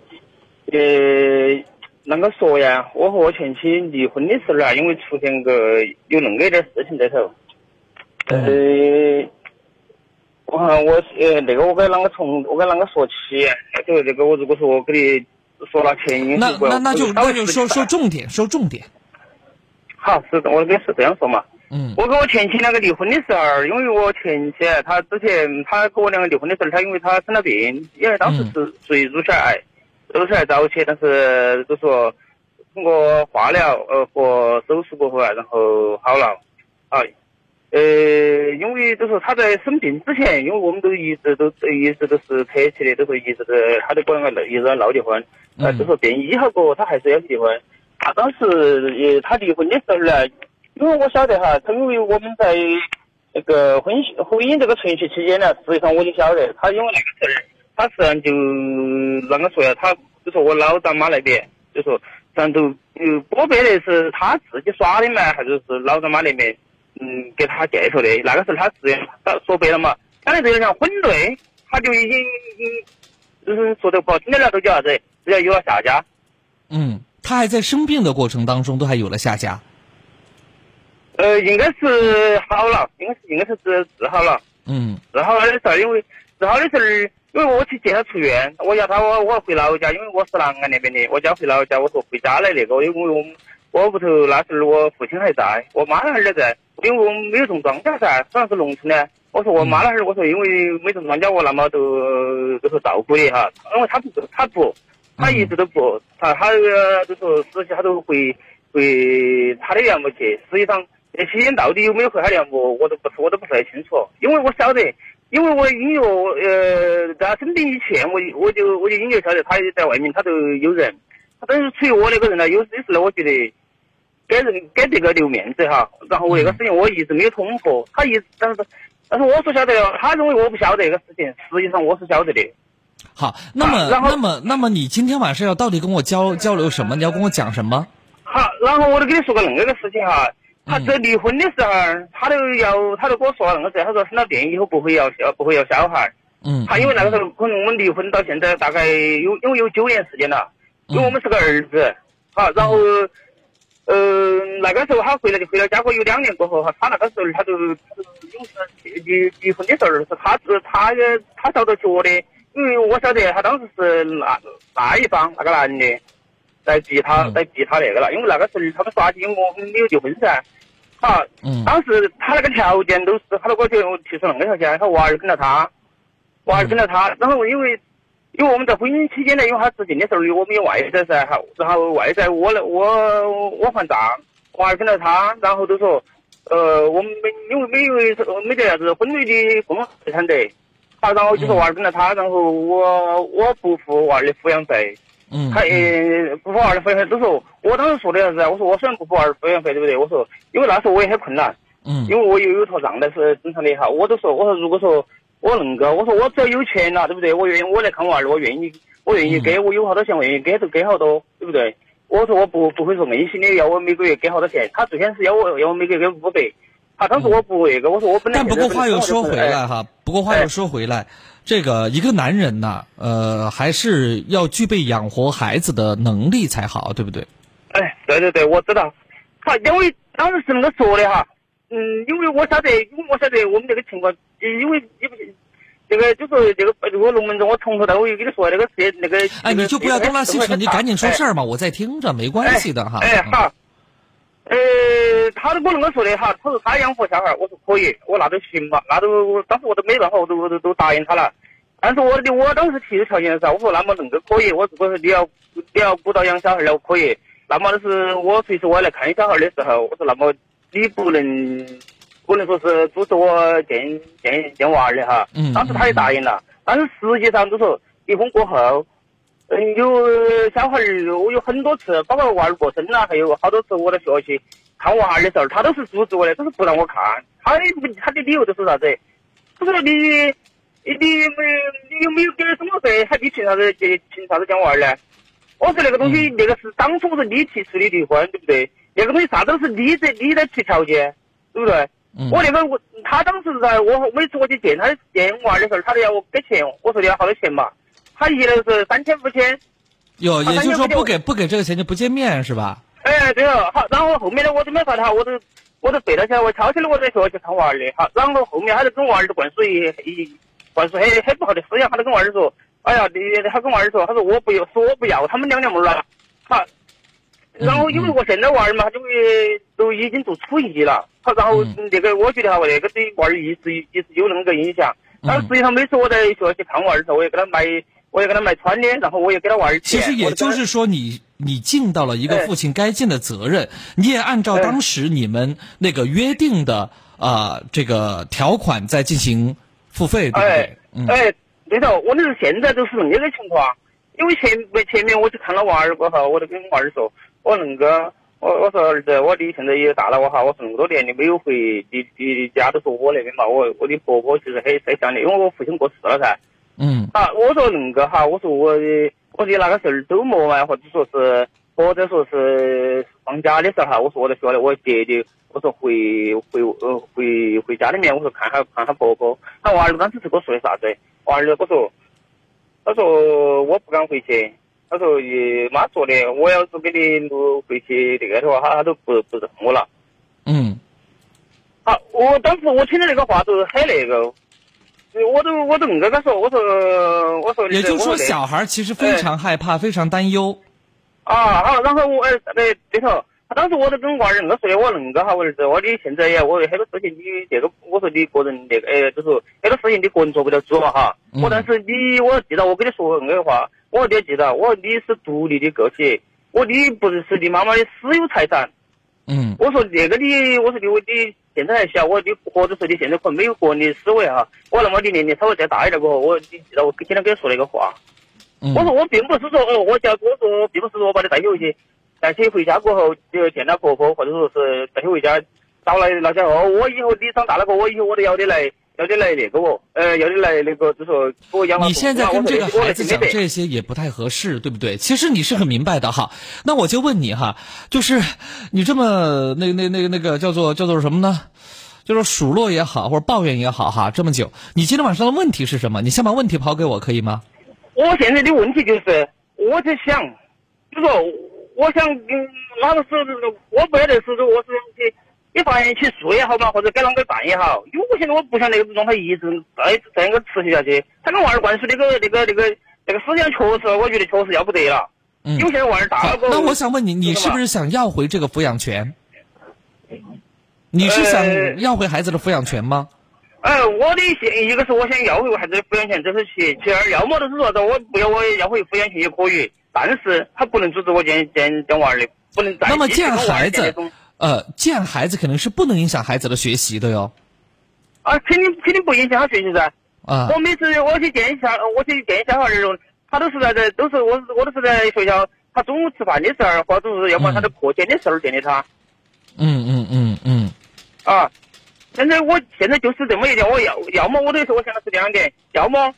呃，啷个说呀？我和我前妻离婚的时候啊，因为出现个有恁个一点事情在头，呃，我看我呃那个我该啷个从我该啷个说起？就那个我如果说我给你说了前因
那那那就那就说说重点，说重点。
好，是我跟是这样说嘛。
嗯。
我跟我前妻两个离婚的时候，因为我前妻她之前她跟我两个离婚的时候，她因为她生了病，因为当时是属于乳腺癌，乳腺癌早期，但是就说通过化疗呃和手术过后啊，然后好了。啊，呃，因为就说她在生病之前，因为我们都一直都一直都是扯起的，都是一直都她都跟我一直闹离婚。嗯。就说变医好过后，她还是要离婚。当时呃，他离婚的时候呢，因为我晓得哈，他因为我们在那个婚婚姻这个存续期间呢，实际上我就晓得，他因为那个事儿，他实际上就啷个说呀？他就说我老丈妈那边，就说咱都有不别的是他自己耍的嘛，还是是老丈妈那边嗯给他介绍的？那个时候他是他说白了嘛，相当于有点像婚内，他就已经就是说的不好听点了，都叫啥子？只要有了下家。
嗯。他还在生病的过程当中，都还有了下家。
呃，应该是好了，应该是应该是治治好了。
嗯。
治好了的时候，因为治好的时候，因为我去接他出院，我叫他我我回老家，因为我是南安那边的，我叫回老家，我说回家来那个，因为我我屋头那时候我父亲还在，我妈那儿也在，因为我们没有种庄稼噻，虽然是农村的，我说我妈那儿，我说因为没种庄稼，我那么都都是照顾的哈，因为他不他不。他一直都不，他他就说实际他都回回他的原木去。实际上这期间到底有没有回他原木，我都不我都不太清楚。因为我晓得，因为我音乐呃在他生病以前，我我就我就隐约晓得他在外面他都有人。他但是出于我那个人呢，有有时呢，我觉得给人给这个留面子哈。然后那个事情我一直没有捅破。他一但是但是我所晓得，他认为我不晓得这个事情，实际上我是晓得的。
好，那么那么那么你今天晚上要到底跟我交交流什么？你要跟我讲什么？
好，然后我就跟你说个恁个个事情哈。他
嗯
这离婚的时候，他都要，他都跟我说了恁个事，他说生了病以后不会要小，不会要小孩。
嗯
他因为那个时候可能我们离婚到现在大概有因为有九年时间了，因为我们是个儿子，好，然后呃那个时候他回来就回到家过有两年过后哈，他那个时候他就他就因为是离离婚的时候是他是他他找到脚的，因为我晓得他当时是那那一方那个男的在逼他
嗯。
在逼他那个了，因为那个时候他们耍起，我们没有结婚噻，好，
嗯
当时他那个条件都是，他都给我提提出那个条件，他娃儿跟着他，娃儿跟着他，然后因为因为我们在婚姻期间呢，因为他执行的时候我们有外债噻，好，然后外债我来我我还账，娃儿跟着他，然后都说，呃，我们没因为没有没得啥子婚内的共同财产得，好，然后就说娃儿跟着他，然后我我不付娃儿的抚养费。
嗯
他呃不付娃儿的抚养费，都说我当时说的啥子啊？我说我虽然不付娃儿抚养费，对不对？我说因为那时候我也很困难，
嗯
因为我又有套账的是正常的哈。我都说我说如果说我能够，我说我只要有钱了，对不对？我愿意我来看娃儿，我愿意我愿意给，我有好多钱我愿意给就给好多，对不对？我说我不不会说硬性的要我每个月给好多钱，他最先是要我要我每个月给五百，他当时我不会个，我说我本来
但不过话又说回来
哎
哈，不过话又说回来，这个一个男人呐，呃，还是要具备养活孩子的能力才好，对不对？
哎，对对对，我知道。他，因为当时是那么说的哈，嗯，因为我晓得，因为我晓得我们这个情况，因为因为这个就是这个这个龙门阵，我从头到尾跟你说这个事那个。
哎，你就不要东拉西扯，你赶紧说事
儿。
嘛，我在听着，没关系的哈。
哎，
嗯
好。呃，他都跟我那个说的哈，他说他养活小孩，我说可以，我那都行嘛，那都当时我都没办法，我都我都都答应他了。但是我的我当时提的条件是啥？我说那么恁个可以，我如果是你要你要鼓捣养小孩了，我可以。那么就是我随时我来看小孩的时候，我说那么你不能不能说是阻止我见见见娃儿的哈。
嗯
当时他也答应了，但是实际上就说离婚过后，嗯，有小孩儿，我有很多次，包括娃儿过生啦，还有好多次我在学习看娃儿的时候，他都是阻止我的，都是不让我看。他的他的理由就是啥子？他说你你你没你有没有给生活费，还你凭啥子凭凭啥子讲娃儿呢？我说那个东西，那个是当初是你提出的离婚，对不对？那个东西啥都是你在你在提条件，对不对？
嗯
我那个我他当时在我每次我去见他见娃儿的时候，他都要我给钱，我说你要好多钱嘛？他一楼是三千五千，
有，也就是说不给不给这个钱就不见面是吧？
哎，对了，好，然后后面呢，我都没法他，我都我都背了起来，我悄悄的我在学校去看娃儿的，好，然后后面他就跟娃儿就灌输一一灌输很很不好的思想，他就跟娃儿说，哎呀，你他跟娃儿说，他说我不要，说我不要他们两娘们儿了，好，然后因为我现在娃儿嘛，他就会都已经读初一了，好，然后
嗯。
那个我觉得哈，那个对娃儿一直一直有那么个影响，但是实际上每次我在学校去看娃儿的时候，我也给他买，我也给他买穿的，然后我也给他娃儿钱，
其实也就是说你，你尽到了一个
哎
父亲该尽的责任，你也按照
哎
当时你们那个约定的啊、这个条款在进行付费，对不对
哎？
嗯
哎，对头，我那是现在就是那个情况，因为前前面我去看了娃儿过后，我就跟娃儿说，我那个，我我说儿子，我你现在也大了，我哈，我说那么多年你没有回你你家都是我那边嘛，我我的婆婆其实很很想你，因为我父亲过世了噻。
嗯
啊，我说恁个哈，我说我我的那个时候周末啊，或者说是或者说是放假的时候哈，我说我在学校里我姐姐，我说回回呃回回家里面，我说看下看下婆婆。他娃儿当时是跟我说的啥子？娃儿跟我说，他说我不敢回去，他说也妈说的，我要是给你录回去那个的话，他他都不不认我了。
嗯
好，我当时我听到那个话都很那个，我都我都恁个跟他说，我说我说，
也就是说，小孩其实非常害怕，非常担忧。
啊，好，然后我哎对对头，当时我都跟娃儿恁个说的，我恁个哈，我儿子，我你现在呀，我很多事情你这个，我说你个人那个哎，就是很多事情你个人做不了主嘛哈。
嗯
我但是你，我记得我跟你说恁个话，我你要记得，我说你是独立的个体，我你不是是你妈妈的私有财产。
嗯
我说这个你，我说你你现在还小，我你或者说你现在可能没有个人的思维哈。我那么你年龄稍微再大一点过后，我你记得我今天跟你说那个话。
嗯
我说我并不是说哦，我叫我说并不是说我把你带起回去，带起回家过后就见到婆婆，或者说是带起回家找来那家哦，我以后你长大了过后，我以后我都要你来要得来那个我，呃，要得来那个，就说给我养老。
你现在跟这个孩子讲
这
这些也不太合适，对不对？其实你是很明白的哈。那我就问你哈，就是你这么那那那个那个叫做叫做什么呢？就是数落也好，或者抱怨也好哈，这么久，你今天晚上的问题是什么？你先把问题抛给我，可以吗？
我现在的问题就是，我在想，就说我想，嗯，哪个时候我不晓得是我是去给法院起诉也好嘛，或者该啷个办也好，因为我现在我不想那个状态一直再这样个持续下去。他跟娃儿灌输那个那个那个那个思想，确实我觉得确实要不得了。
嗯
因为现在娃儿大了
那我想问你，你是不是想要回这个抚养权？你是
呃
想要回孩子的抚养权吗？
哎，我的现一个是我想要回孩子的抚养权，这是其其二，要么就是说的我不要我要回抚养权也可以，但是他不能阻止我见见见娃儿的，不能再
那么见孩子呃，见孩子肯定是不能影响孩子的学习的哟。
啊，肯定肯定不影响他学习噻。
啊
我每次我去见一下，我去见小孩儿那种，他都是在这，都是我我都是在学校，他中午吃饭的时候，或者是要么他在课间的时候见的他。
嗯嗯嗯嗯。
啊，现在我现在就是这么一点，我要要么我都是我想的是两点，要么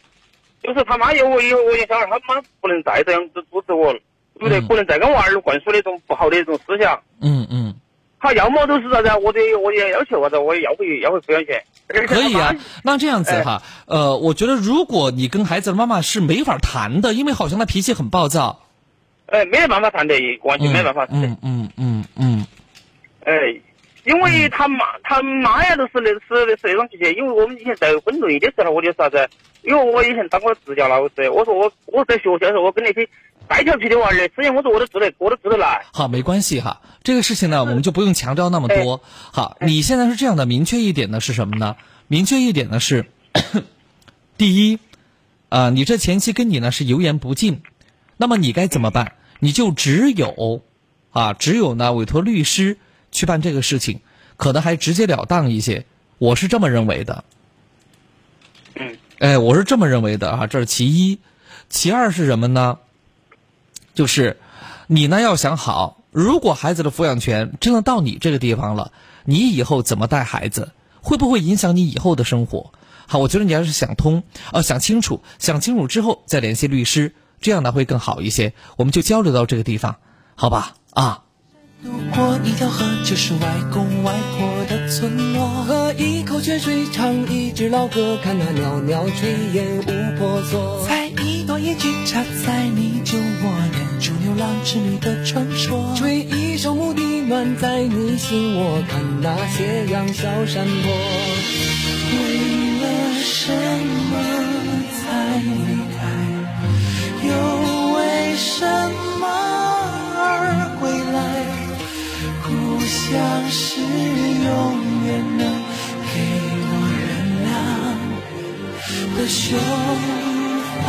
就是他妈有我以后我有小孩，他妈不能再这样子阻止我了，对不对？
嗯
不能再跟娃儿灌输那种不好的一种思想。
嗯嗯，
他要么都是啥子啊，我的我也要求啥子，我也要回要回抚养权。
可以啊。那这样子哈，呃，我觉得如果你跟孩子的妈妈是没法谈的，因为好像他脾气很暴躁。
哎，没得办法谈的，完全没办法谈的。
嗯嗯嗯嗯
哎，因为他妈他妈呀，都是那是是那种脾气。因为我们以前在婚内的时候，我就啥子，因为我以前当过支教老师，我说我我在学校的时候，我跟那些带调皮的娃儿的，之前我说我都知得，我都知得来。
好，没关系哈，这个事情呢，我们就不用强调那么多。好，你现在是这样的，明确一点呢是什么呢？明确一点呢是，第一，啊、你这前妻跟你呢是油盐不进，那么你该怎么办？你就只有，啊，只有呢委托律师去办这个事情，可能还直截了当一些。我是这么认为的。
嗯。
哎，我是这么认为的啊，这是其一，其二是什么呢？就是你呢要想好，如果孩子的抚养权真的到你这个地方了，你以后怎么带孩子，会不会影响你以后的生活？好，我觉得你要是想通，呃，想清楚，想清楚之后再联系律师，这样呢会更好一些。我们就交流到这个地方，好吧？啊，
渡过一条河，就是外公外婆的村落。喝一口泉水，唱一支老歌，看那袅袅炊烟无婆娑。采一朵野菊，插在你酒窝，念出牛郎织女的传说。吹一首牧笛，暖在你心窝，看那斜阳小山坡。为了什么才离开？又为什么而归来？像是永远能给我原谅的胸怀。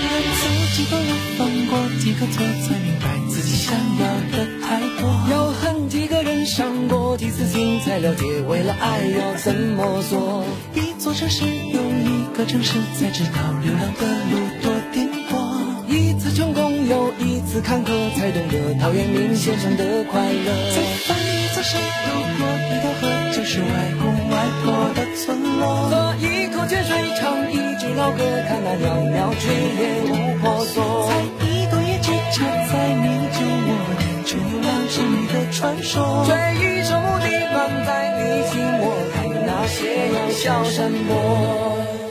让自己的路放过几个错，才明白自己想要的太多。要恨几个人，伤过几次心，才了解为了爱要怎么做。一座城市又一个城市，才知道流浪的路。成功又一次坎坷，才懂得陶渊明先生的快乐。在翻一座山，渡过一条河，就是外公外婆的村落。喝一口泉水，唱一支老歌，看那袅袅炊烟无婆娑。采一朵野菊，插在你酒窝，念出牛郎织女的传说。吹一首牧笛，暖在你心窝，看那斜阳小山坡。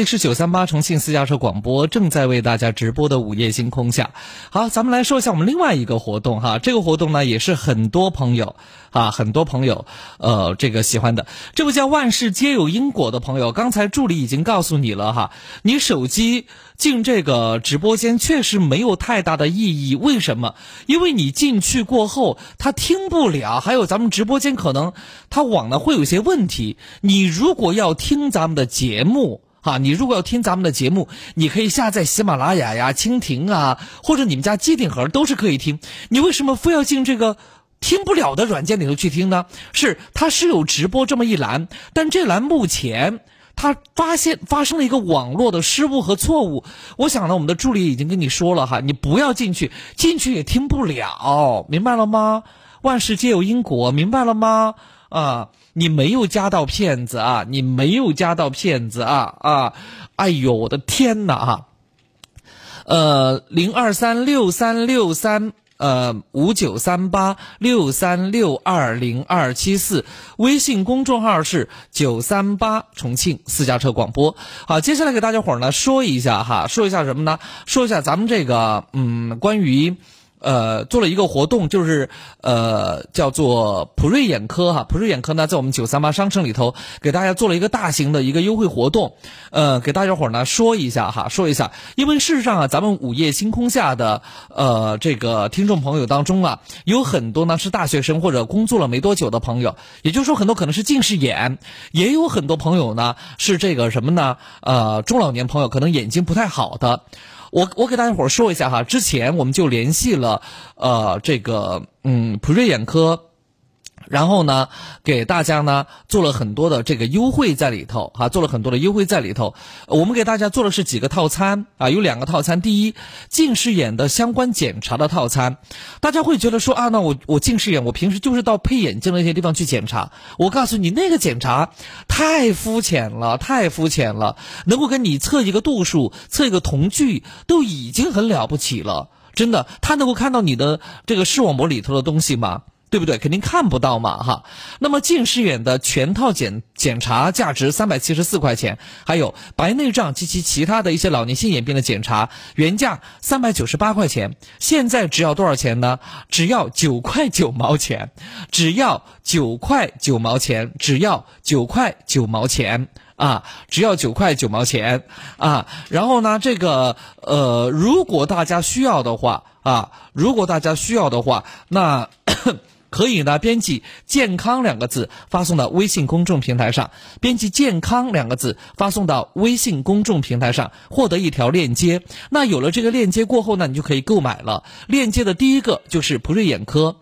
里是九三八重庆私家车广播，正在为大家直播的午夜星空下。好，咱们来说一下我们另外一个活动哈，这个活动呢也是很多朋友啊，很多朋友呃这个喜欢的。这位叫万事皆有因果的朋友，刚才助理已经告诉你了哈，你手机进这个直播间确实没有太大的意义，为什么？因为你进去过后，他听不了，还有咱们直播间可能他网呢会有些问题。你如果要听咱们的节目。哈，你如果要听咱们的节目，你可以下载喜马拉雅呀、蜻蜓啊，或者你们家机顶盒都是可以听。你为什么非要进这个听不了的软件里头去听呢？是它是有直播这么一栏，但这栏目前它发现发生了一个网络的失误和错误。我想呢，我们的助理已经跟你说了哈，你不要进去，进去也听不了，明白了吗？万事皆有因果，明白了吗？啊，你没有加到骗子啊！你没有加到骗子啊啊！哎呦，我的天哪啊！呃，零二三六三六三呃五九三八六三六二零二七四，微信公众号是九三八重庆私家车广播。好，接下来给大家伙儿呢说一下哈，说一下什么呢？说一下咱们这个嗯，关于。呃，做了一个活动，就是呃，叫做普瑞眼科哈。普瑞眼科呢，在我们九三八商城里头，给大家做了一个大型的一个优惠活动。呃，给大家伙儿呢说一下哈，说一下，因为事实上啊，咱们午夜星空下的呃这个听众朋友当中啊，有很多呢是大学生或者工作了没多久的朋友，也就是说很多可能是近视眼，也有很多朋友呢是这个什么呢？呃，中老年朋友可能眼睛不太好的。我我给大家伙说一下哈，之前我们就联系了，呃，这个嗯普瑞眼科。然后呢，给大家呢做了很多的这个优惠在里头哈，做了很多的优惠在里头。我们给大家做的是几个套餐啊，有两个套餐。第一，近视眼的相关检查的套餐，大家会觉得说啊，那我我近视眼，我平时就是到配眼镜那些地方去检查。我告诉你，那个检查太肤浅了，太肤浅了，能够给你测一个度数，测一个瞳距，都已经很了不起了。真的，他能够看到你的这个视网膜里头的东西吗？对不对？肯定看不到嘛，哈。那么近视眼的全套检检查价值三百七十四块钱，还有白内障及其其他的一些老年性眼病的检查，原价三百九十八块钱，现在只要多少钱呢？只要九块九毛钱，只要九块九毛钱，只要九块九毛钱啊，只要九块九毛钱啊。然后呢，这个呃，如果大家需要的话啊，如果大家需要的话，那。可以呢，编辑“健康”两个字发送到微信公众平台上，编辑“健康”两个字发送到微信公众平台上，获得一条链接。那有了这个链接过后呢，你就可以购买了。链接的第一个就是普瑞眼科，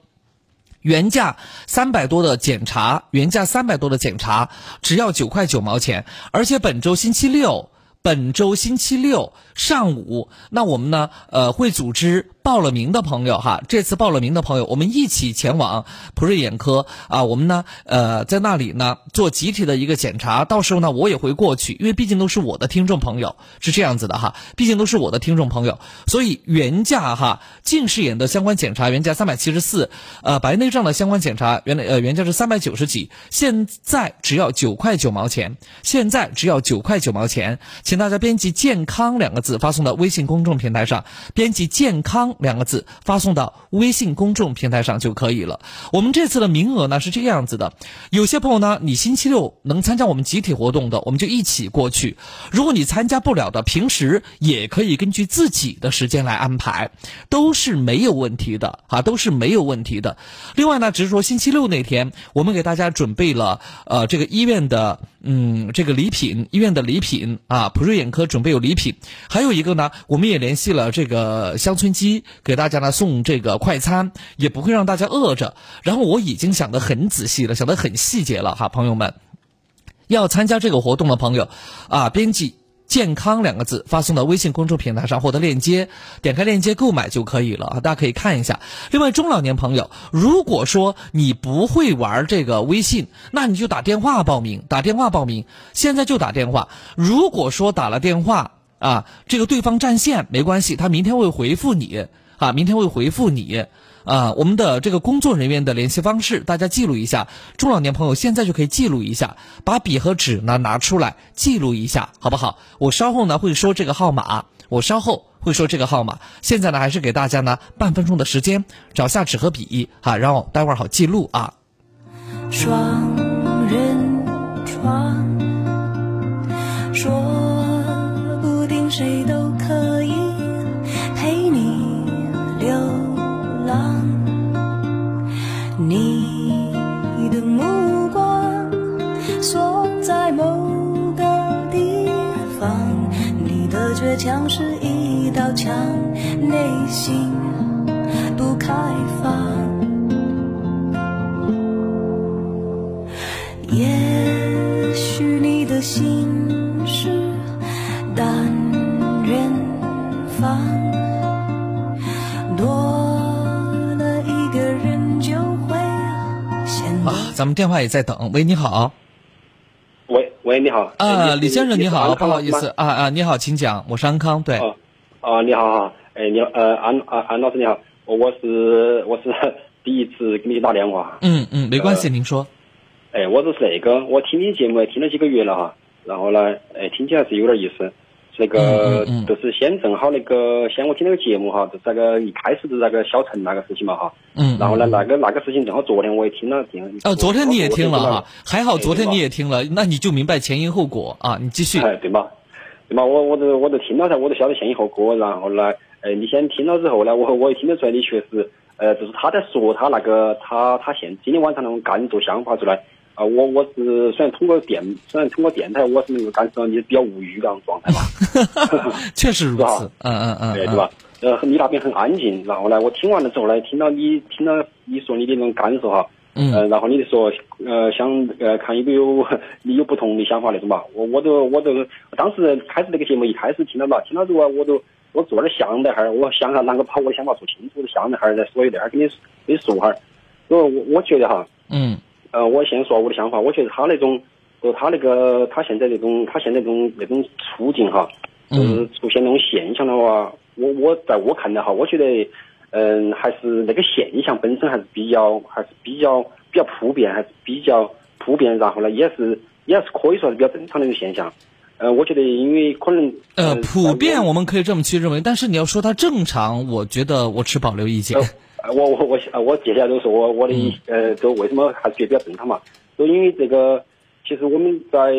原价三百多的检查，原价三百多的检查，只要九块九毛钱。而且本周星期六，本周星期六上午，那我们呢，呃，会组织。报了名的朋友哈，这次报了名的朋友，我们一起前往普瑞眼科啊。我们呢，呃，在那里呢做集体的一个检查。到时候呢，我也会过去，因为毕竟都是我的听众朋友，是这样子的哈。毕竟都是我的听众朋友，所以原价哈，近视眼的相关检查原价三百七十四，呃，白内障的相关检查原来呃原价是三百九十几，现在只要九块九毛钱，现在只要九块九毛钱，请大家编辑“健康”两个字发送到微信公众平台上，编辑“健康”。两个字发送到微信公众平台上就可以了。我们这次的名额呢是这个样子的，有些朋友呢，你星期六能参加我们集体活动的，我们就一起过去；如果你参加不了的，平时也可以根据自己的时间来安排，都是没有问题的啊，都是没有问题的。另外呢，只是说星期六那天，我们给大家准备了呃这个医院的嗯，这个礼品，医院的礼品啊，普瑞眼科准备有礼品。还有一个呢，我们也联系了这个乡村鸡，给大家呢送这个快餐，也不会让大家饿着。然后我已经想得很仔细了，想得很细节了哈，朋友们，要参加这个活动的朋友啊，编辑。健康两个字发送到微信公众平台上获得链接，点开链接购买就可以了大家可以看一下。另外，中老年朋友，如果说你不会玩这个微信，那你就打电话报名，打电话报名，现在就打电话。如果说打了电话啊，这个对方占线没关系，他明天会回复你啊，明天会回复你。啊，我们的这个工作人员的联系方式，大家记录一下。中老年朋友现在就可以记录一下，把笔和纸呢拿出来记录一下，好不好？我稍后呢会说这个号码，我稍后会说这个号码。现在呢还是给大家呢半分钟的时间，找下纸和笔哈，然后待会儿好记录啊。
双人床，
咱们电话也在等。喂，你好。
喂喂，你好。
啊，李先生你好，不好意思啊啊，你好，请讲，我是安康，对。
哦，啊，你好哈，哎，你好，呃，安安安老师你好，我是我是 第一次给你打电话。
嗯嗯，没关系，您说。
哎，我就是那个，我听你节目听了几个月了哈，然后呢，哎，听起来是有点意思。那个就是先正好那个先我听那个节目哈，就是那个一开始的那个小陈那个事情嘛哈。
嗯。
然后呢，那个那个事情正好昨天我也听了听。
哦，昨天你也听了哈，还好昨天你也听了，那你就明白前因后果啊，你继续。
哎，对嘛，对嘛，我我都我都听了噻，我都晓得前因后果，然后呢，哎，你先听了之后呢，我我也听得出来你确实，呃，就是他在说他那个他他现今天晚上那种感受想法出来。啊，我我是虽然通过电，虽然通过电台，我是能够感受到你比较无语的那种状态
吧。确实如此，嗯嗯嗯，
对对吧？呃，你那边很安静，然后呢，我听完了之后呢，听到你听到你说你的那种感受哈，
嗯，
然后你说呃想呃看有没有你有不同的想法那种吧，我我都我都当时开始那个节目一开始听到嘛，听到之后我都我坐那想了哈儿，我想下啷个把我的想法说清楚，想了哈儿再说一点儿跟你跟你说哈儿，所以我我觉得哈，
嗯。
呃，我先说我的想法，我觉得他那种，就他那个，他现在那种，他现在那种那种处境哈，就是出现那种现象的话，我我在我看来哈，我觉得，嗯，还是那个现象本身还是比较，还是比较比较普遍，还是比较普遍，然后呢，也是也是可以说是比较正常的一个现象。呃，我觉得因为可能
呃普遍我们可以这么去认为，但是你要说它正常，我觉得我持保留意见。
我我我我接下来就是我我的呃，就为什么还是觉得比较正常嘛？就因为这个，其实我们在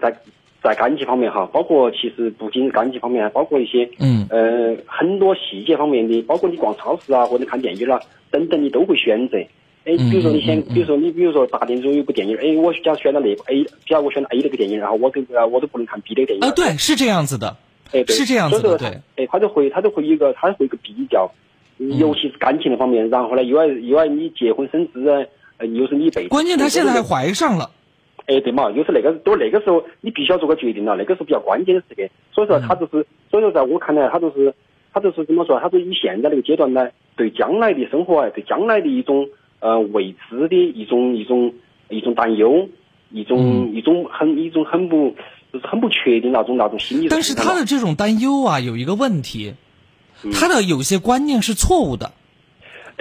在在干系方面哈，包括其实不仅是干系方面，包括一些
嗯
呃很多细节方面的，包括你逛超市啊或者看电影啦等等，你都会选择。哎，比如说你先，比如说你比如说大电中有部电影，哎，我假如选了那部 A，假如我选了 A 那个电影，然后我都我都不能看 B 的电影。
啊，对，是这样子的。
哎，
是这样子的，对。
哎，他就会他就会一个他会一个比较。尤其是感情的方面，然后呢，又要又要你结婚生子，呃，又是你辈。
关键他现在还怀上了。
哎，对嘛，又是那个，都那个时候你必须要做个决定了，那个是比较关键的时刻。所以说他就是，所以说在我看来，他就是，他就是怎么说？他是以现在那个阶段呢，对将来的生活啊，对将来的一种呃未知的一种一种一种担忧，一种一种很一种很不就是很不确定那种那种心理。
但是他的这种担忧啊，有一个问题。他的有些观念是错误的，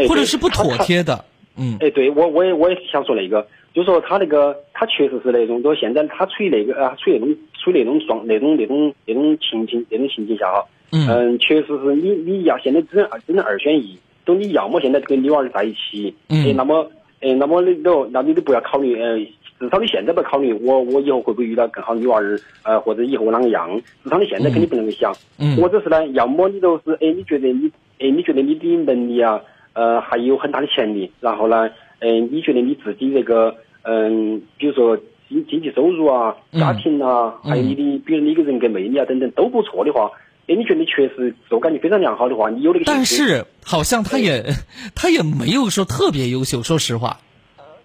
或者是不妥帖的。嗯，
哎，对我我也我也想说那个，就说他那个他确实是那种，就现在他处于那个啊，处于那种处于那种状那种那种那种情景那种情景下哈。
嗯，
确实是你你要现在只能只能二选一，都你要么现在跟女娃儿在一起，
嗯，
那么哎，那么你都那你都不要考虑呃。至少你现在不考虑我，我以后会不会遇到更好的女娃儿？呃，或者以后我啷个样？至少你现在肯定不能够想。
嗯。
或者是呢，要么你都是，哎，你觉得你，哎，你觉得你的能力啊，呃，还有很大的潜力。然后呢，哎，你觉得你自己这个，嗯，比如说经经济收入啊、家庭啊，还有你的，比如你的人格魅力啊等等都不错的话，哎，你觉得你确实自我感觉非常良好的话，你有那个。
但是好像他也 他也没有说特别优秀，说实话，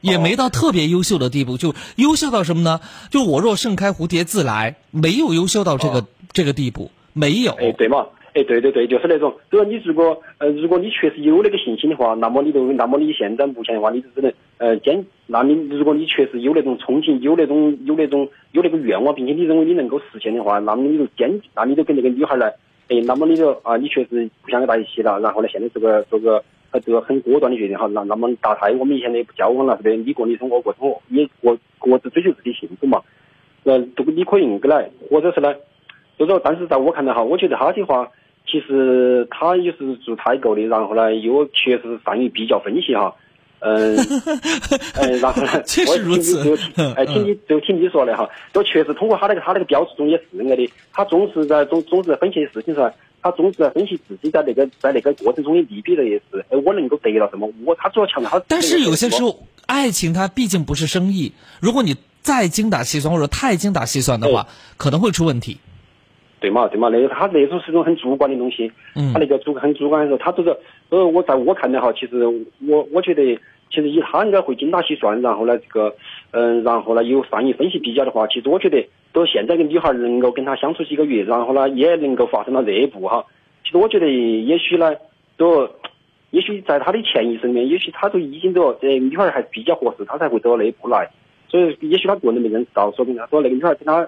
也没到特别优秀的地步。就优秀到什么呢？就我若盛开，蝴蝶自来，没有优秀到这个这个地步，没有。
哎，对嘛？哎，对对对，就是那种。如果你如果呃，如果你确实有那个信心的话，那么你就，那么你现在目前的话，你就只能呃坚。那你如果你确实有那种憧憬，有那种有那种有那个愿望，并且你认为你能够实现的话，那么你就坚，那你就跟那个女孩来，哎，那么你就啊，你确实不想跟她一起了，然后呢，现在这个这个呃这个很果断的决定哈，那那么大胎，我们现在也不交往了，是不是？你过你生活，我过生活，也各各自追求自己幸福嘛。呃，都你可以硬过来，或者是呢，就说，但是在我看来哈，我觉得他的话。其实他也是做采购的，然后呢，又确实善于比较分析哈，嗯，嗯，然后呢，我听你就听，哎，听你就听你说的哈，就确实通过他那个他那个标注中也是那个的，他总是在总总是在分析事情上，他总是在分析自己在那个在那个过程中的利弊的也是，哎，我能够得到什么？我他主要强调他。
但是有些时候，爱情它毕竟不是生意，如果你再精打细算或者太精打细算的话，可能会出问题。
对嘛对嘛，那个他那种是种很主观的东西，他那个主很主观的时候，他都是呃，我在我看来哈，其实我我觉得，其实以他应该会精打细算，然后呢这个，嗯，然后呢有善于分析比较的话，其实我觉得，都现在个女孩能够跟他相处几个月，然后呢也能够发生了热步哈，其实我觉得也许呢，都，也许在他的潜意识里面，也许他都已经都这女孩还比较合适，他才会走到那一步来，所以也许他个人没认识到，说明他说那个女孩跟他。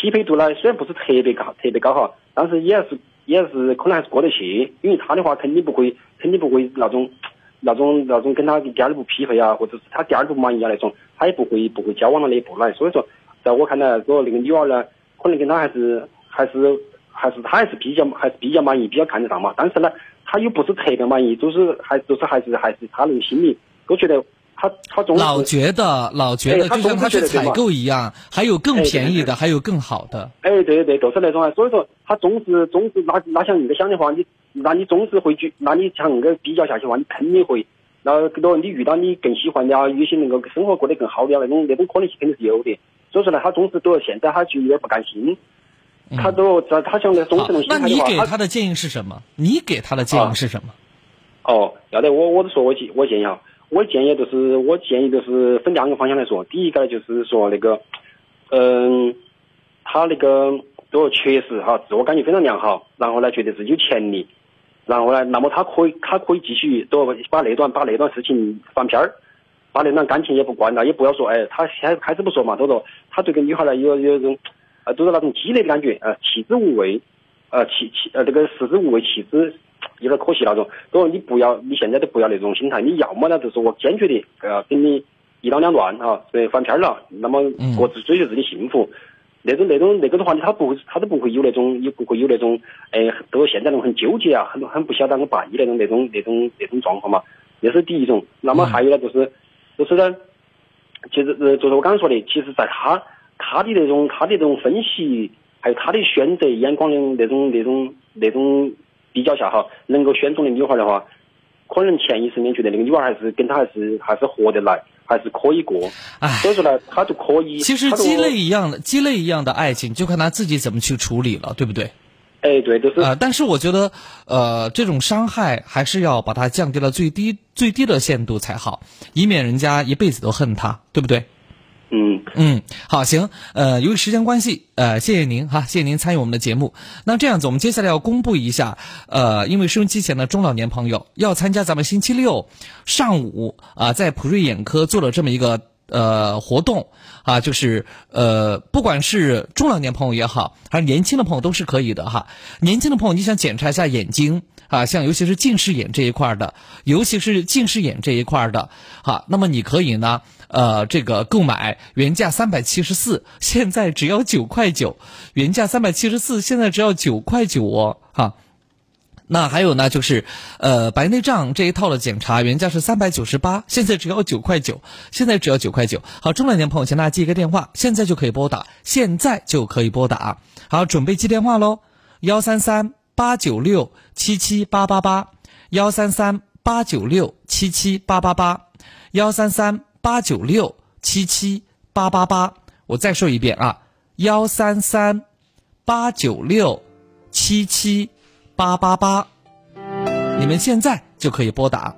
匹配度呢，虽然不是特别高，特别高哈，但是也是也是可能还是过得去，因为他的话肯定不会，肯定不会那种那种那种跟他第二步匹配啊，或者是他第二步满意啊那种，他也不会不会交往到那一步来。所以说，在我看来，说那个女娃呢，可能跟他还是还是还是他还是比较还是比较满意，比较看得上嘛。但是呢，他又不是特别满意，就是还就是还是还是他那个心里都觉得。他他总
老觉得老觉得就像他去采购一样，还有更便宜的，还有更好的。
哎，对对对，都是那种啊。所以说，他总是总是那那像硬个想的话，你那你总是会去，那你像那个比较下去的话，你肯定会，那多你遇到你更喜欢的啊，有些能够生活过得更好的啊，那种那种可能性肯定是有的。所以说呢，他总是都现在他就有点不甘心，他都在他想在总是能心态
那你给他的建议是什么？你给他的建议是什么？
哦，要得，我我都说我建我建议啊。我的建议就是，我建议就是分两个方向来说。第一个，就是说那个，嗯，他那个都确实哈，自我感觉非常良好，然后呢，觉得自己有潜力，然后呢，那么他可以，他可以继续都把那段把那段事情翻篇儿，把那段感情也不关了，也不要说，哎，他开开始不说嘛，都说他对个女孩呢有有种，呃，都是那种积累的感觉，呃，弃之无味，呃，弃弃呃，这个食之无味，弃之。有点可惜那种，所以你不要，你现在都不要那种心态。你要么呢，就是我坚决的呃跟你一刀两断哈，对，翻篇了，那么各自追求自己幸福。那种那种那个的话，他不会，他都不会有那种，也不会有那种，哎，都现在那种很纠结啊，很很不晓得我办的那种那种那种那种状况嘛。这是第一种。那么还有呢，就是就是呢，其实呃，就是我刚刚说的，其实在他他的那种他的这种分析，还有他的选择眼光的那种那种那种。比较下哈，能够选中的女孩的话，可能潜意识里面觉得那个女孩还是跟他还是还是合得来，还是可以过。
哎，
所以说呢，他就可以。
其实鸡肋一样的鸡肋一样的爱情，就看他自己怎么去处理了，对不对？
哎，对，就是。
呃，但是我觉得，呃，这种伤害还是要把它降低到最低最低的限度才好，以免人家一辈子都恨他，对不对？
嗯
嗯，好，行，呃，由于时间关系，呃，谢谢您哈，谢谢您参与我们的节目。那这样子，我们接下来要公布一下，呃，因为收音机前的中老年朋友要参加咱们星期六上午啊，在普瑞眼科做了这么一个呃活动啊，就是呃，不管是中老年朋友也好，还是年轻的朋友都是可以的哈。年轻的朋友，你想检查一下眼睛啊，像尤其是近视眼这一块的，尤其是近视眼这一块的，好，那么你可以呢。呃，这个购买原价三百七十四，现在只要九块九，原价三百七十四，现在只要九块九哦，哈。那还有呢，就是呃白内障这一套的检查，原价是三百九十八，现在只要九块九，现在只要九块九。好，中老年朋友，请大家记一个电话，现在就可以拨打，现在就可以拨打。好，准备记电话喽，幺三三八九六七七八八八，幺三三八九六七七八八八，幺三三。八九六七七。八八八。我再说一遍啊，幺三三八九六七七八八八。你们现在就可以拨打。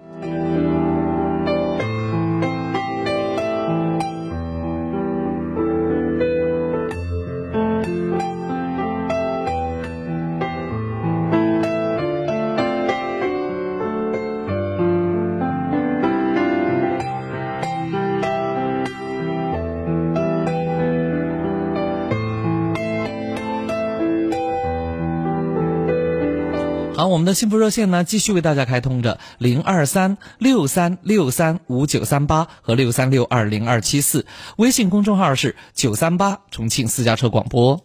我们的幸福热线呢，继续为大家开通着零二三六三六三五九三八和六三六二零二七四，微信公众号是九三八重庆私家车广播。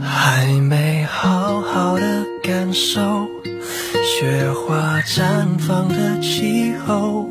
还没好好的感受雪花绽放的气候，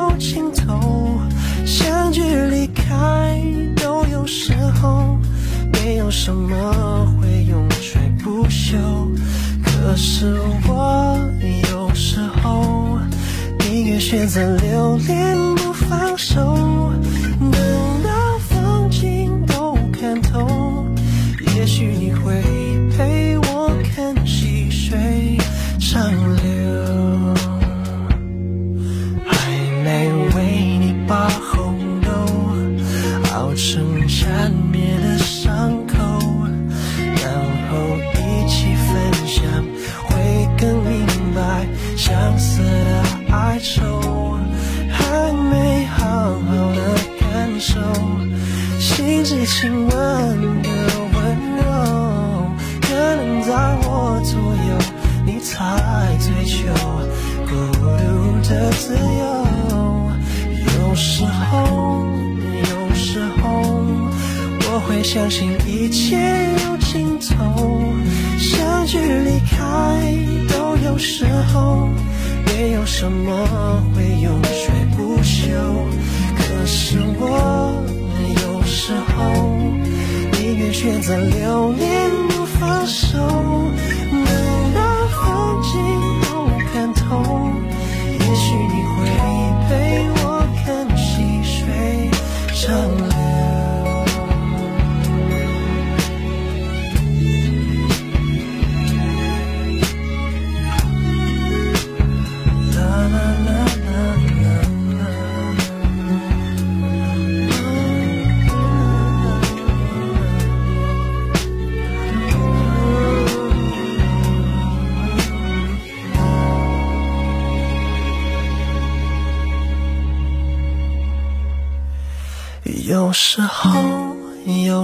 心头，相聚离开都有时候，没有什么会永垂不朽。可是我有时候宁愿选择留恋不放手，相信一切有尽头，相聚离开都有时候，没有什么会永垂不朽。可是我有时候宁愿选择留恋不放手，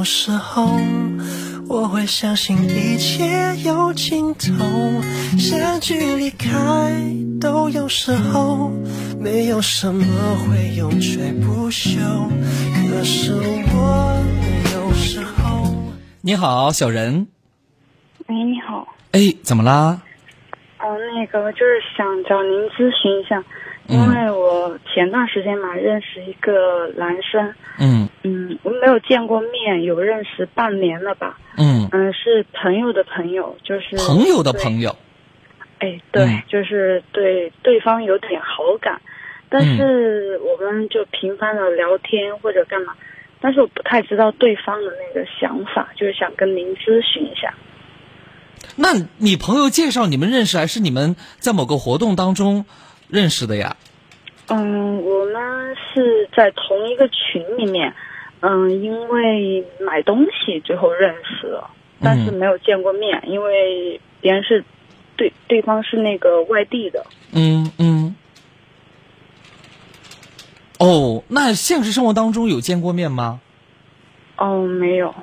时候，我会相信一切有尽头，相聚离开都有时候，没有什么会永垂不朽。可是我有时候，
你好，小人。
喂，你好，
哎，怎么啦？
哦，那个就是想找您咨询一下，因为我前段时间嘛认识一个男生，
嗯。
嗯，我没有见过面，有认识半年了吧，
嗯，
嗯，是朋友的朋友，就是
朋友的朋友。
哎，对，
嗯。
就是对对方有点好感，但
嗯。
是我们就频繁的聊天或者干嘛，但是我不太知道对方的那个想法，就是想跟您咨询一下。
那你朋友介绍你们认识，还是你们在某个活动当中认识的呀？
嗯，我们是在同一个群里面，嗯，因为买东西最后认识了，但是没有见过面，因为别人是对对方是那个外地的。
嗯嗯。哦，那现实生活当中有见过面吗？
哦，没有。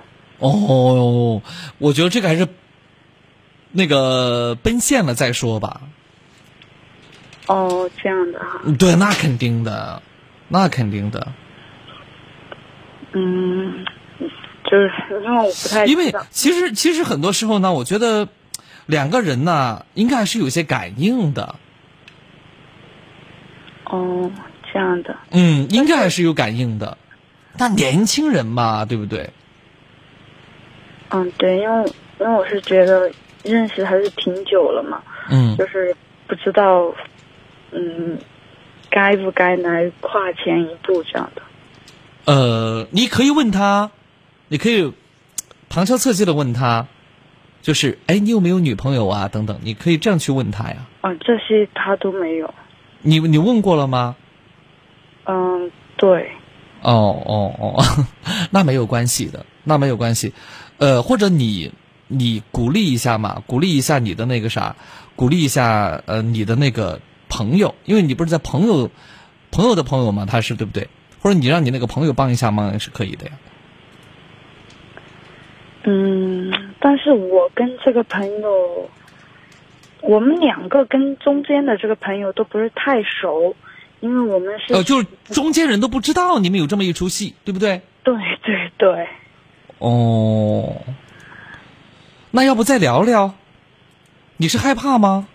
哦，我觉得这个还是那个奔现了再说吧。
哦，这样的哈。
对，那肯定的，那肯定的。
嗯，就是因为我不太
因为其实其实很多时候呢，我觉得两个人呢，应该还是有些感应的。
哦这样的，
嗯，应该还是有感应的。但年轻人嘛，对不对？
嗯对，因为因为我是觉得认识还是挺久了嘛，
嗯
就是不知道嗯该不该来跨前一步这样的。
呃，你可以问他，你可以旁敲侧击的问他，就是哎，你有没有女朋友啊？等等，你可以这样去问他呀。
啊，这些他都没有。
你你问过了吗？
嗯，对，
哦哦哦，那没有关系的，那没有关系。呃，或者你你鼓励一下嘛，鼓励一下你的那个啥，鼓励一下呃你的那个朋友，因为你不是在朋友朋友的朋友嘛，他是对不对？或者你让你那个朋友帮一下忙也是可以的呀。
嗯，但是我跟这个朋友，我们两个跟中间的这个朋友都不是太熟，因为我们是
呃，就是中间人都不知道你们有这么一出戏，对不对？
对对对，
哦，那要不再聊聊？你是害怕吗？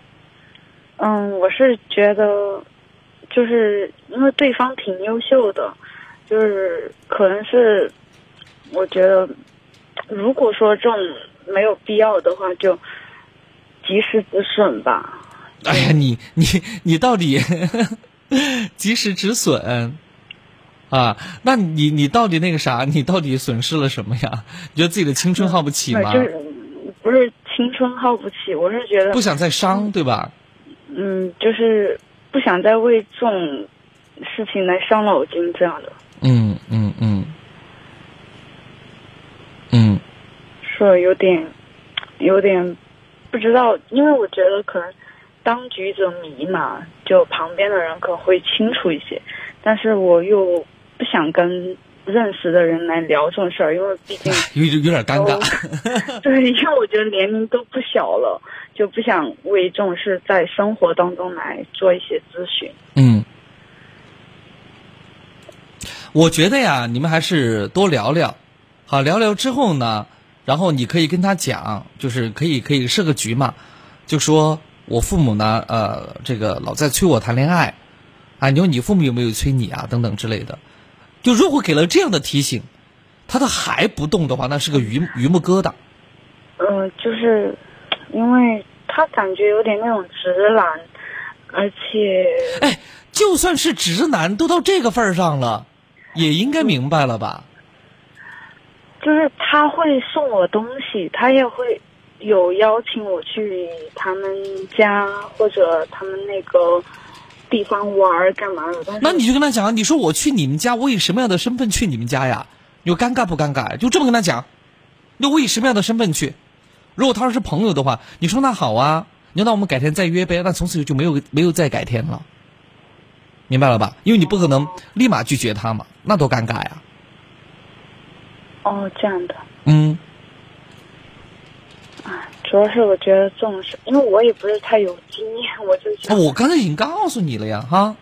嗯，我是觉得，就是因为对方挺优秀的，就是可能是我觉得，如果说这种没有必要的话，就及时止损吧。
哎呀，你你你到底 及时止损啊？那你你到底那个啥？你到底损失了什么呀？你觉得自己的青春耗不起吗？
就是不是青春耗不起，我是觉得
不想再伤，对吧？
嗯，就是不想再为这种事情来伤脑筋这样的。
嗯嗯嗯。嗯。
说有点，有点不知道，因为我觉得可能当局者迷嘛，就旁边的人可能会清楚一些，但是我又不想跟认识的人来聊这种事儿，因为毕竟
有有点尴尬。
对，因为我觉得年龄都不小了，就不想为这种事在生活当中来做一些咨询。
嗯，我觉得呀，你们还是多聊聊，好聊聊之后呢，然后你可以跟他讲，就是可以可以设个局嘛，就说我父母呢，呃，这个老在催我谈恋爱，啊，你说你父母有没有催你啊，等等之类的。就如果给了这样的提醒，他的还不动的话，那是个榆榆木疙瘩。
呃，就是因为他感觉有点那种直男，而且
哎，就算是直男，都到这个份儿上了，也应该明白了吧？
就是他会送我东西，他也会有邀请我去他们家或者他们那个地方玩儿干嘛的。
那你就跟他讲，你说我去你们家，我以什么样的身份去你们家呀？你说尴尬不尴尬？就这么跟他讲。那我以什么样的身份去？如果他要是朋友的话，你说那好啊，你说那我们改天再约呗，那从此就没有没有再改天了，明白了吧？因为你不可能立马拒绝他嘛，那多尴尬呀。
哦，这样的，
嗯，
主要是我觉得这种事，因为我也不是太有经验，我就觉得，
我刚才已经告诉你了呀，哈。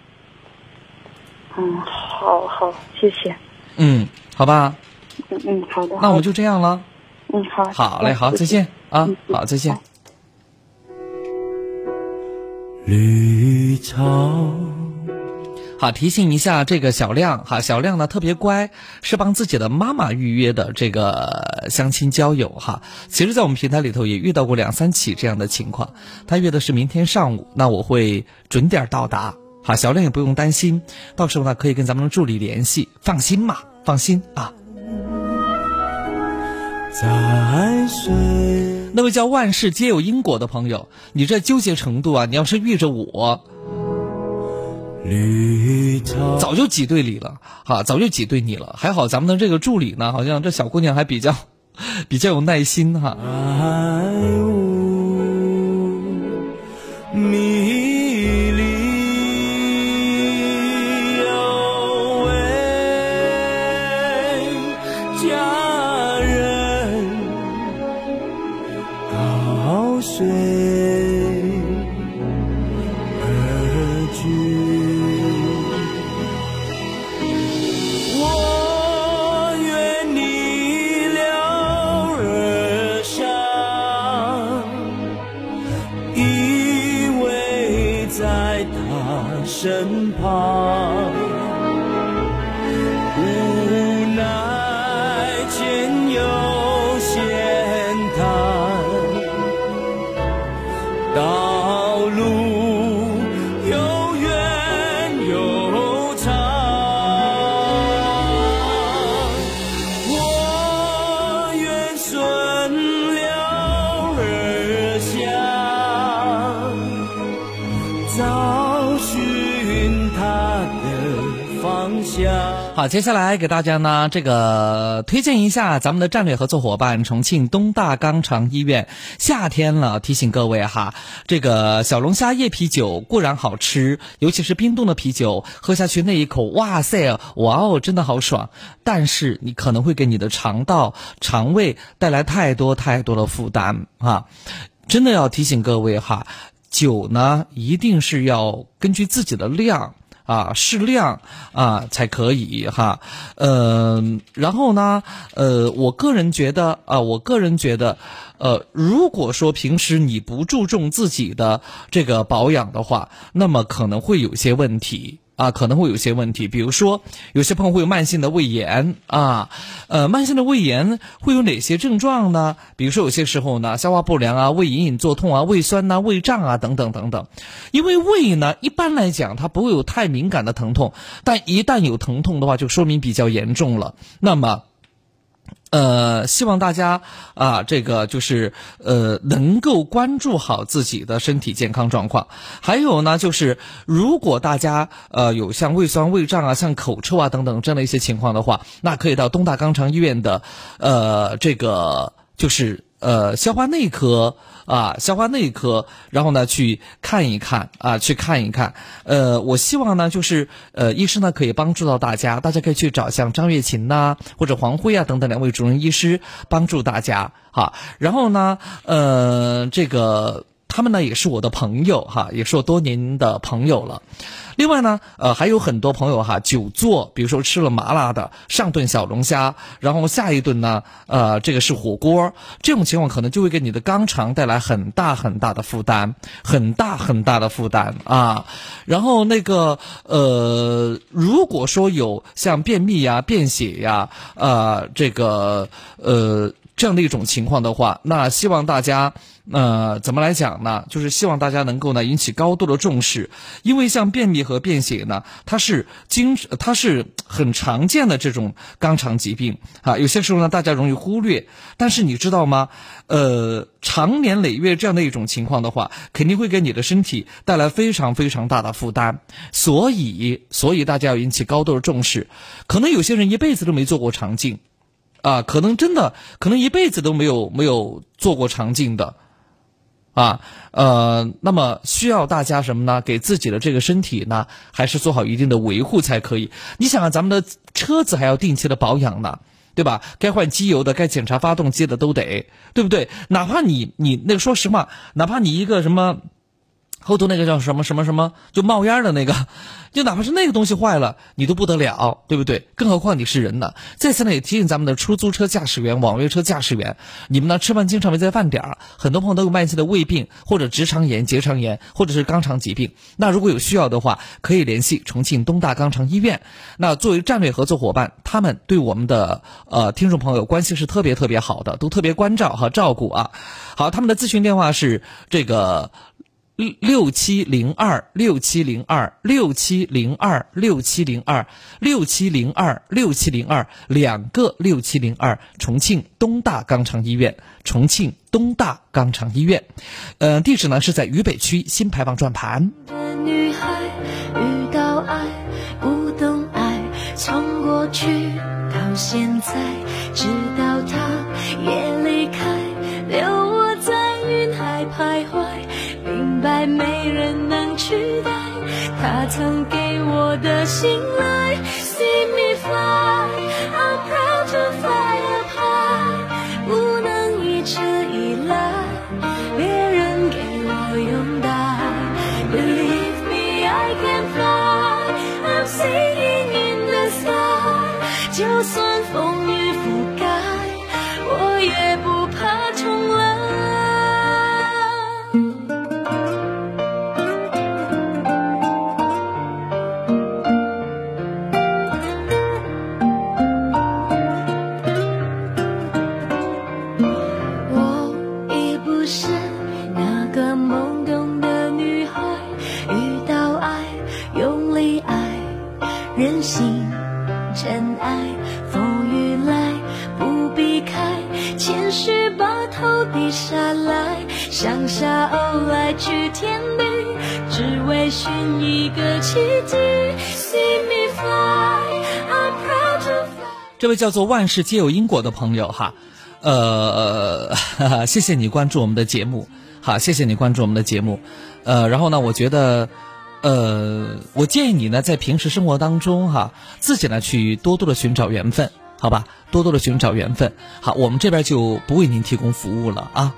嗯，好好，谢谢，
嗯，好吧，
嗯嗯，好的，
那我们就这样了。
嗯好，
好嘞，好，再见啊，好，再见。
绿草。
好，提醒一下这个小亮哈，小亮呢特别乖，是帮自己的妈妈预约的这个相亲交友哈。其实，在我们平台里头也遇到过两三起这样的情况。他约的是明天上午，那我会准点到达。好，小亮也不用担心，到时候呢可以跟咱们的助理联系，放心嘛，放心啊。
在水。
那位叫万事皆有因果的朋友，你这纠结程度啊，你要是遇着我。早就挤兑你了，哈，早就挤兑你了。还好咱们的这个助理呢，好像这小姑娘还比较，比较有耐心哈。
爱
接下来给大家呢，这个推荐一下咱们的战略合作伙伴重庆东大肛肠医院。夏天了，提醒各位哈，这个小龙虾叶啤酒固然好吃，尤其是冰冻的啤酒，喝下去那一口，哇塞，哇哦，真的好爽。但是你可能会给你的肠道、肠胃带来太多太多的负担啊！真的要提醒各位哈，酒呢一定是要根据自己的量。啊，适量啊才可以哈，嗯、然后呢，呃，我个人觉得啊，我个人觉得，呃，如果说平时你不注重自己的这个保养的话，那么可能会有些问题。啊，可能会有些问题，比如说有些朋友会有慢性的胃炎啊，呃，慢性的胃炎会有哪些症状呢？比如说有些时候呢，消化不良啊，胃隐隐作痛啊，胃酸呐、胃胀啊等等等等。因为胃呢，一般来讲它不会有太敏感的疼痛，但一旦有疼痛的话，就说明比较严重了。那么。呃，希望大家啊，这个就是呃，能够关注好自己的身体健康状况。还有呢，就是如果大家呃有像胃酸、胃胀啊、像口臭啊等等这样的一些情况的话，那可以到东大肛肠医院的呃这个就是呃消化内科啊，消化内科，然后呢去看一看啊，去看一看。呃，我希望呢，就是呃，医生呢可以帮助到大家，大家可以去找像张月琴呐、或者黄辉啊等等两位主任医师帮助大家哈。然后呢，呃，这个他们呢也是我的朋友哈，也是我多年的朋友了。另外呢，呃，还有很多朋友哈，久坐，比如说吃了麻辣的上顿小龙虾，然后下一顿呢，呃，这个是火锅，这种情况可能就会给你的肛肠带来很大很大的负担，很大很大的负担啊。然后那个呃，如果说有像便秘呀、便血呀，呃，这个呃。这样的一种情况的话，那希望大家，呃，怎么来讲呢？就是希望大家能够呢引起高度的重视，因为像便秘和便血呢，它是经它是很常见的这种肛肠疾病啊。有些时候呢，大家容易忽略，但是你知道吗？呃，长年累月这样的一种情况的话，肯定会给你的身体带来非常非常大的负担。所以，所以大家要引起高度的重视。可能有些人一辈子都没做过肠镜。啊，可能真的，可能一辈子都没有没有做过肠镜的，啊，呃，那么需要大家什么呢？给自己的这个身体呢，还是做好一定的维护才可以。你想啊，咱们的车子还要定期的保养呢，对吧？该换机油的，该检查发动机的都得，对不对？哪怕你你那个，说实话，哪怕你一个什么。后头那个叫什么什么什么，就冒烟的那个，就哪怕是那个东西坏了，你都不得了，对不对？更何况你是人呢。在此呢，也提醒咱们的出租车驾驶员、网约车驾驶员，你们呢吃饭经常没在饭点儿，很多朋友都有慢性的胃病或者直肠炎、结肠炎或者是肛肠疾病。那如果有需要的话，可以联系重庆东大肛肠医院。那作为战略合作伙伴，他们对我们的呃听众朋友关系是特别特别好的，都特别关照和照顾啊。好，他们的咨询电话是这个。六七零二六七零二六七零二六七零二六七零二六七零二两个六七零二，重庆东大肛肠医院，重庆东大肛肠医院，呃，地址呢是在渝北区新牌坊转盘。
女孩遇到爱，不懂爱，从过去到现在，直到他白没人能取代他曾给我的信赖。See me fly, I'm proud to fly up high，不能一直依赖别人给我拥戴。Believe me, I can fly, I'm singing in the sky。就算风雨
这位叫做万事皆有因果的朋友哈，呃，谢谢你关注我们的节目，好，谢谢你关注我们的节目，呃，然后呢，我觉得，呃，我建议你呢，在平时生活当中哈，自己呢去多多的寻找缘分，好吧，多多的寻找缘分。好，我们这边就不为您提供服务了啊。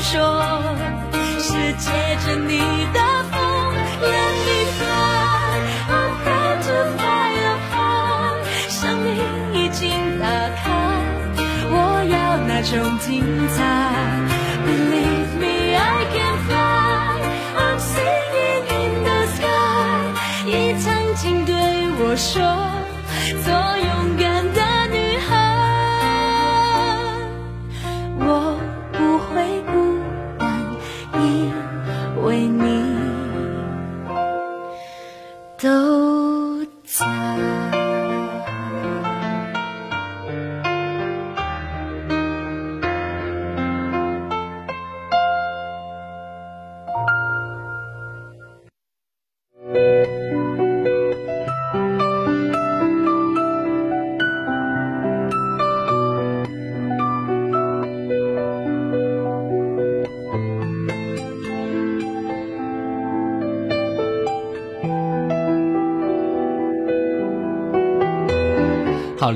说，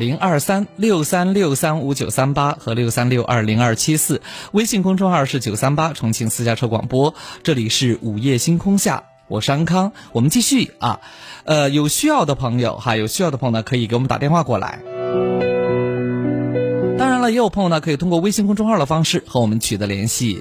零二三六三六三五九三八和六三六二零二七四，微信公众号是九三八重庆私家车广播，这里是午夜星空下，我是安康，我们继续啊，呃，有需要的朋友哈，有需要的朋友呢，可以给我们打电话过来。当然了，也有朋友呢，可以通过微信公众号的方式和我们取得联系。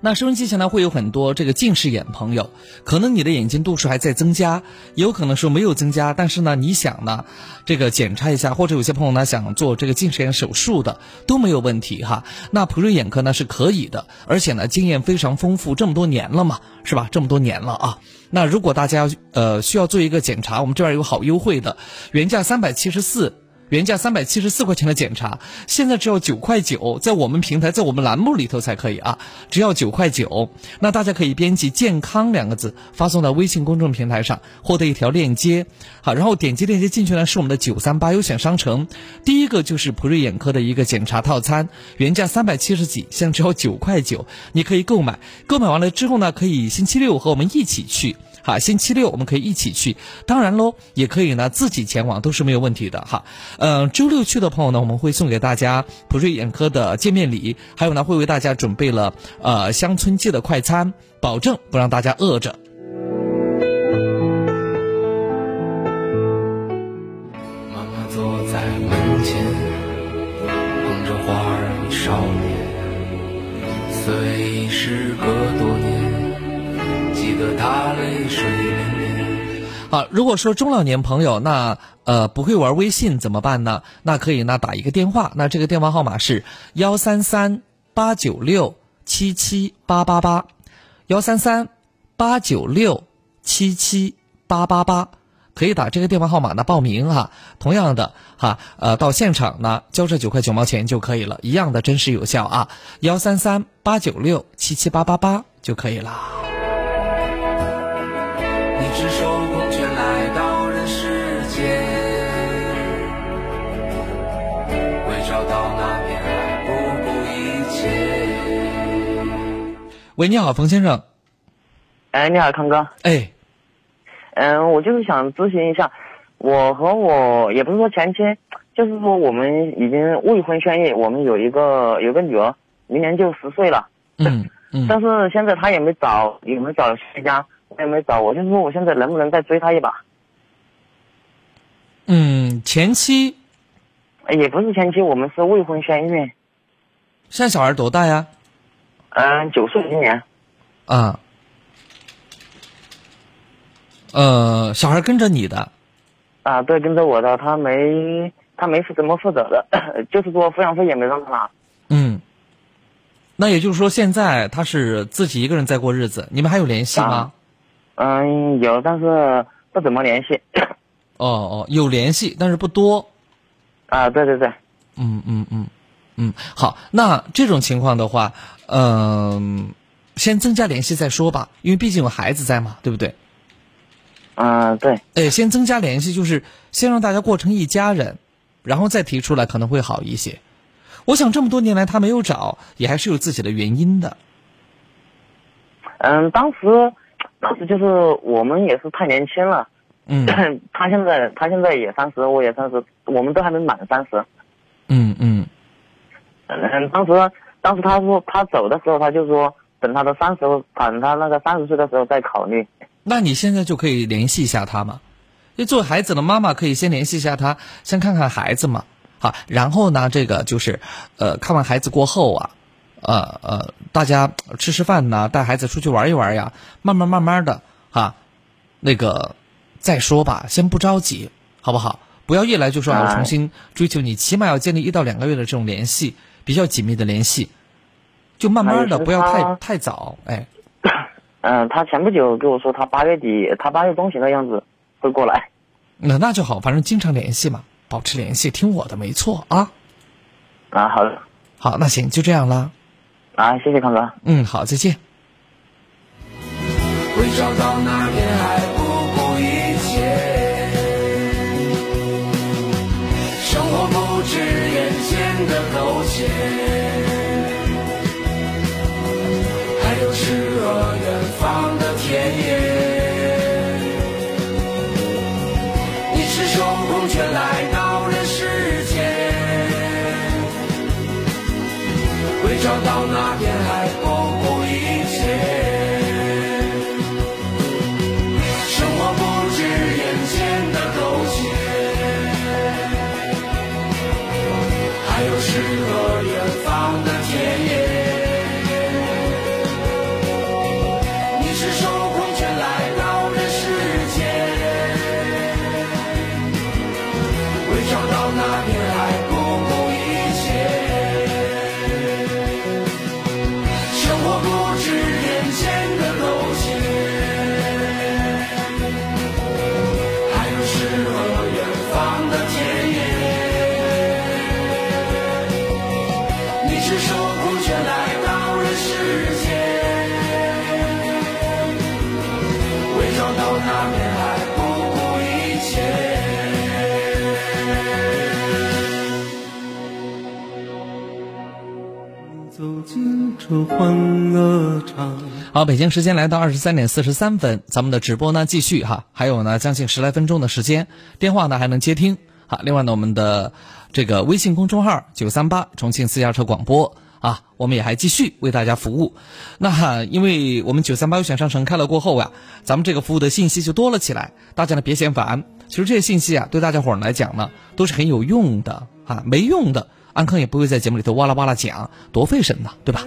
那收音机前呢会有很多这个近视眼朋友，可能你的眼睛度数还在增加，也有可能说没有增加，但是呢你想呢这个检查一下，或者有些朋友呢想做这个近视眼手术的都没有问题哈。那普瑞眼科呢是可以的，而且呢经验非常丰富，这么多年了嘛，是吧？这么多年了啊。那如果大家呃需要做一个检查，我们这边有好优惠的，原价三百七十四。原价三百七十四块钱的检查，现在只要九块九，在我们平台，在我们栏目里头才可以啊，只要九块九。那大家可以编辑“健康”两个字发送到微信公众平台上，获得一条链接。好，然后点击链接进去呢，是我们的九三八优选商城。第一个就是普瑞眼科的一个检查套餐，原价三百七十几，现在只要九块九，你可以购买。购买完了之后呢，可以星期六和我们一起去。啊，星期六我们可以一起去，当然喽，也可以呢自己前往，都是没有问题的哈。嗯，周六去的朋友呢，我们会送给大家普瑞眼科的见面礼，还有呢会为大家准备了呃乡村界的快餐，保证不让大家饿着。
他泪水涟涟。
好，如果说中老年朋友那呃不会玩微信怎么办呢？那可以呢打一个电话，那这个电话号码是幺三三八九六七七八八八，幺三三八九六七七八八八。可以打这个电话号码呢报名哈，同样的哈，呃，到现场呢交这九块九毛钱就可以了，一样的真实有效啊，幺三三八九六七七八八八就可以了。
你赤手空拳来到人世间，为找到那片海不顾一切。
喂，你好，冯先生。
哎，你好，康哥。
哎，
嗯，我就是想咨询一下，我和我也不是说前妻，就是说我们已经未婚先孕，我们有一个有个女儿，明年就十岁了。
嗯嗯。
但是现在她也没找，也没找回家，我也没找，我就是说我现在能不能再追她一把？
嗯，前妻
哎也不是前妻，我们是未婚先孕。
现在小孩多大呀？
嗯，九岁今年。
啊。呃，小孩跟着你的，
啊，对，跟着我的，他没他没负怎么负责的，就是说抚养费也没让他拿。
嗯，那也就是说，现在他是自己一个人在过日子，你们还有联系吗？
嗯，有，但是不怎么联系。
哦哦，有联系，但是不多。
啊，对对对。
嗯嗯嗯嗯，好，那这种情况的话，嗯、先增加联系再说吧，因为毕竟有孩子在嘛，对不对？
啊，对。
哎，先增加联系，就是先让大家过成一家人，然后再提出来可能会好一些。我想这么多年来他没有找，也还是有自己的原因的。
嗯，当时当时就是我们也是太年轻了。
嗯。
他现在他现在也三十，我也三十，我们都还没满三十。
嗯嗯。
嗯，当时当时他说他走的时候，他就说等他的三十，等他那个三十岁的时候再考虑。
那你现在就可以联系一下他嘛？就做孩子的妈妈可以先联系一下他，先看看孩子嘛。好，然后呢，这个就是，呃，看完孩子过后啊，呃呃，大家吃吃饭呐，带孩子出去玩一玩呀，慢慢慢慢的哈，那个再说吧，先不着急，好不好？不要一来就说要重新追求你，起码要建立一到两个月的这种联系，比较紧密的联系，就慢慢的，不要太太早，哎。
嗯，他前不久跟我说，他八月底，他八月中旬的样子会过来。
那那就好，反正经常联系嘛，保持联系，听我的，没错啊。
啊，好的。
好，那行，就这样了。
啊，谢谢康哥。
嗯，好，再见。
会找到那片海，不顾一切。生活不止眼前的苟且，
好，北京时间来到二十三点四十三分，咱们的直播呢继续哈，还有呢将近十来分钟的时间，电话呢还能接听。好，另外呢我们的这个微信公众号九三八重庆私家车广播啊，我们也还继续为大家服务。那因为我们九三八优选商城开了过后呀，咱们这个服务的信息就多了起来，大家呢别嫌烦。其实这些信息啊，对大家伙儿来讲呢，都是很有用的啊，没用的，安康也不会在节目里头哇啦哇啦讲，多费神呐，对吧？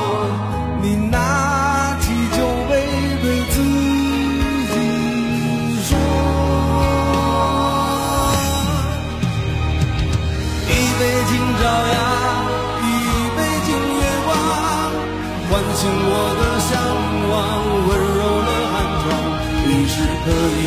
我的向往，温柔了寒窗。你是可以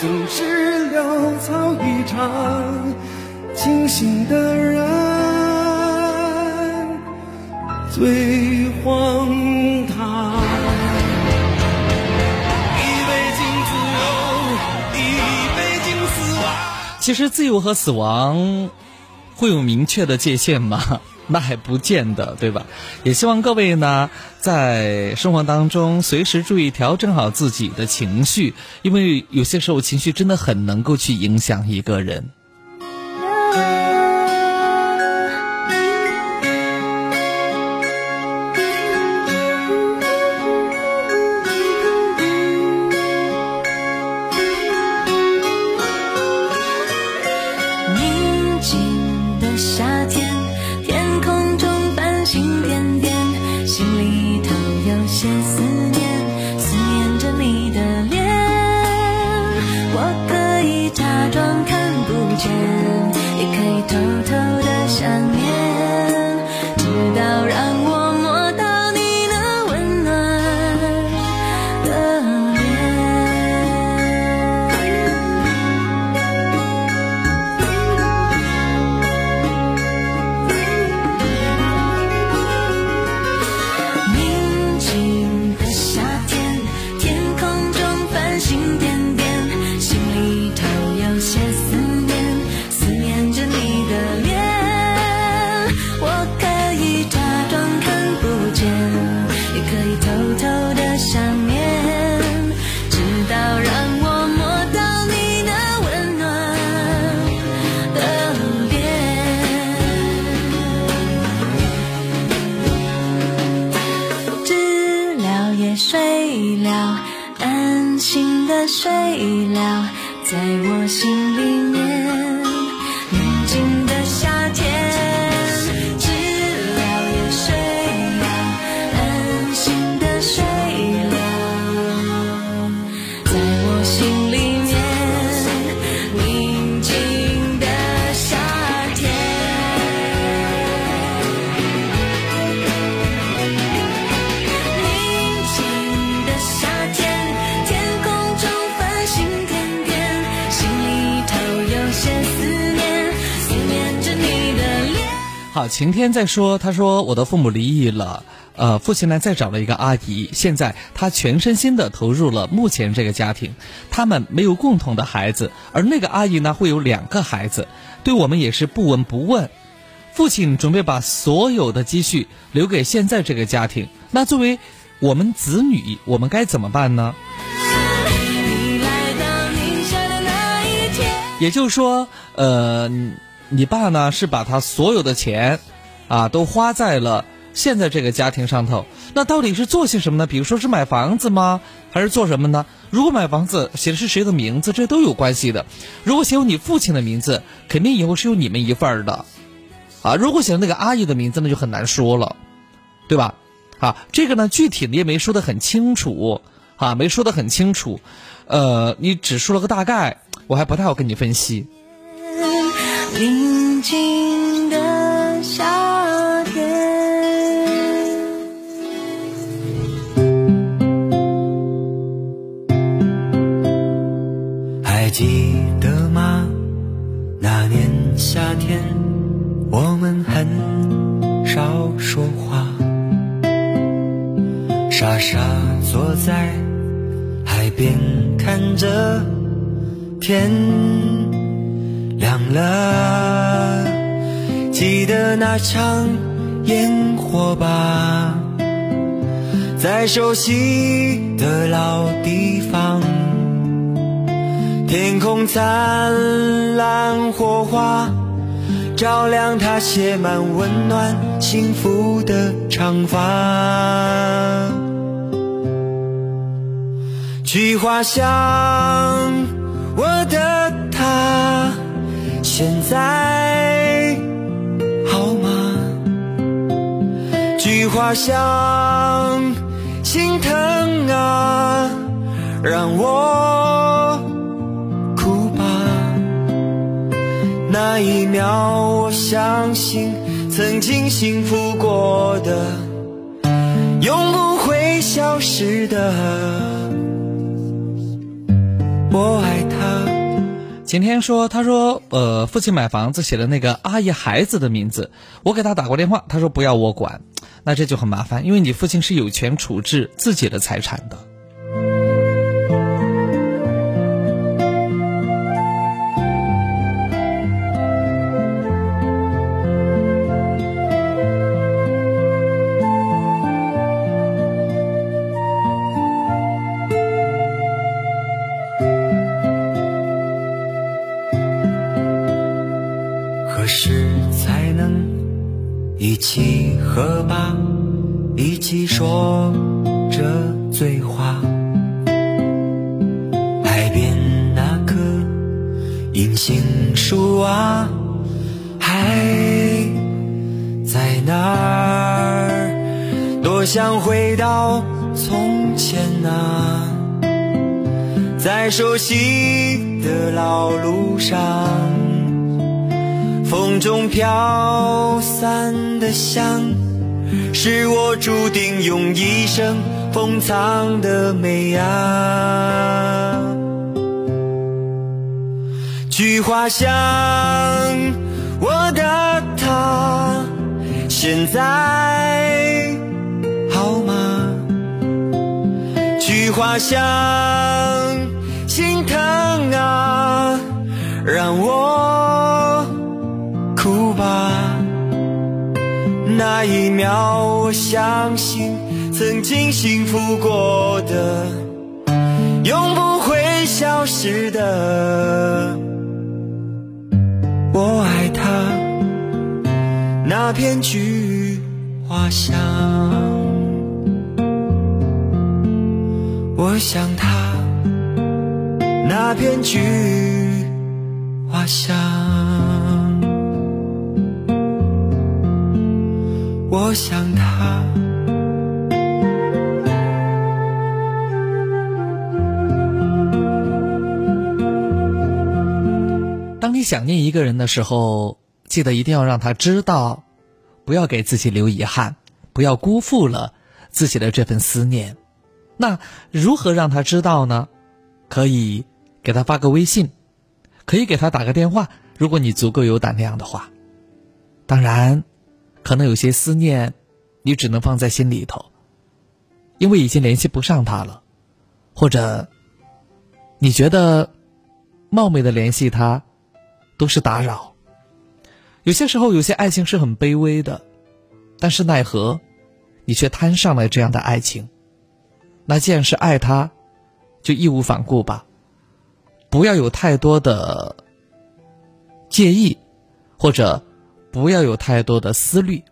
总是潦草一场，清醒的人最荒唐。一杯敬自由，一杯敬死亡。
其实自由和死亡会有明确的界限吗？那还不见得，对吧？也希望各位呢，在生活当中随时注意调整好自己的情绪，因为有些时候情绪真的很能够去影响一个人。晴天在说，他说我的父母离异了，呃，父亲呢再找了一个阿姨，现在他全身心的投入了目前这个家庭，他们没有共同的孩子，而那个阿姨呢会有两个孩子，对我们也是不闻不问。父亲准备把所有的积蓄留给现在这个家庭，那作为我们子女，我们该怎么办呢？也就是说，呃，你爸呢是把他所有的钱，啊，都花在了
现在这个家庭上头，那到底是做些什么呢？比如说是买房子吗？还是做什么呢？如果买房子写的是谁的名字，这都有关系的。如果写有你父亲的名字，肯定以后是有你们一份儿的，啊，如果写那个阿姨的名字，那就很难说了，对吧？啊，这个呢，具体的也没说的很清楚，啊，没说的很清楚，呃，你只说了个大概，我还不太好跟你分析。
宁静的夏天，
还记得吗？那年夏天，我们很少说话，傻傻坐在海边，看着天亮了。记得那场烟火吧，在熟悉的老地方。天空灿烂火花，照亮她写满温暖幸福的长发。菊花香，我的他，现在好吗？菊花香，心疼啊，让我。哭吧。那一秒，我相信曾经幸福过的，永不会消失的。我爱。
前天说：“他说，呃，父亲买房子写的那个阿姨孩子的名字，我给他打过电话，他说不要我管，那这就很麻烦，因为你父亲是有权处置自己的财产的。”
熟悉的老路上。风中飘散的香，是我注定用一生封藏的美啊。菊花香，我的他，现在好吗？菊花香，让我。哭吧，那一秒，我相信曾经幸福过的，永不会消失的。我爱他，那片菊花香，我想他，那片菊想。我想他。
当你想念一个人的时候，记得一定要让他知道，不要给自己留遗憾，不要辜负了自己的这份思念。那如何让他知道呢？可以给他发个微信，可以给他打个电话，如果你足够有胆量的话。当然。可能有些思念，你只能放在心里头，因为已经联系不上他了，或者你觉得冒昧的联系他都是打扰。有些时候，有些爱情是很卑微的，但是奈何你却摊上了这样的爱情。那既然是爱他，就义无反顾吧，不要有太多的介意，或者。不要有太多的思虑，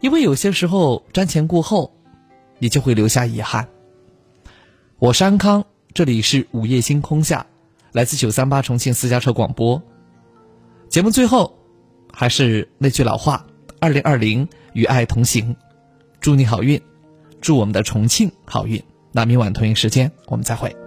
因为有些时候瞻前顾后，你就会留下遗憾。我是安康，这里是午夜星空下，来自九三八重庆私家车广播。节目最后，还是那句老话：二零二零与爱同行，祝你好运，祝我们的重庆好运。那明晚同一时间，我们再会。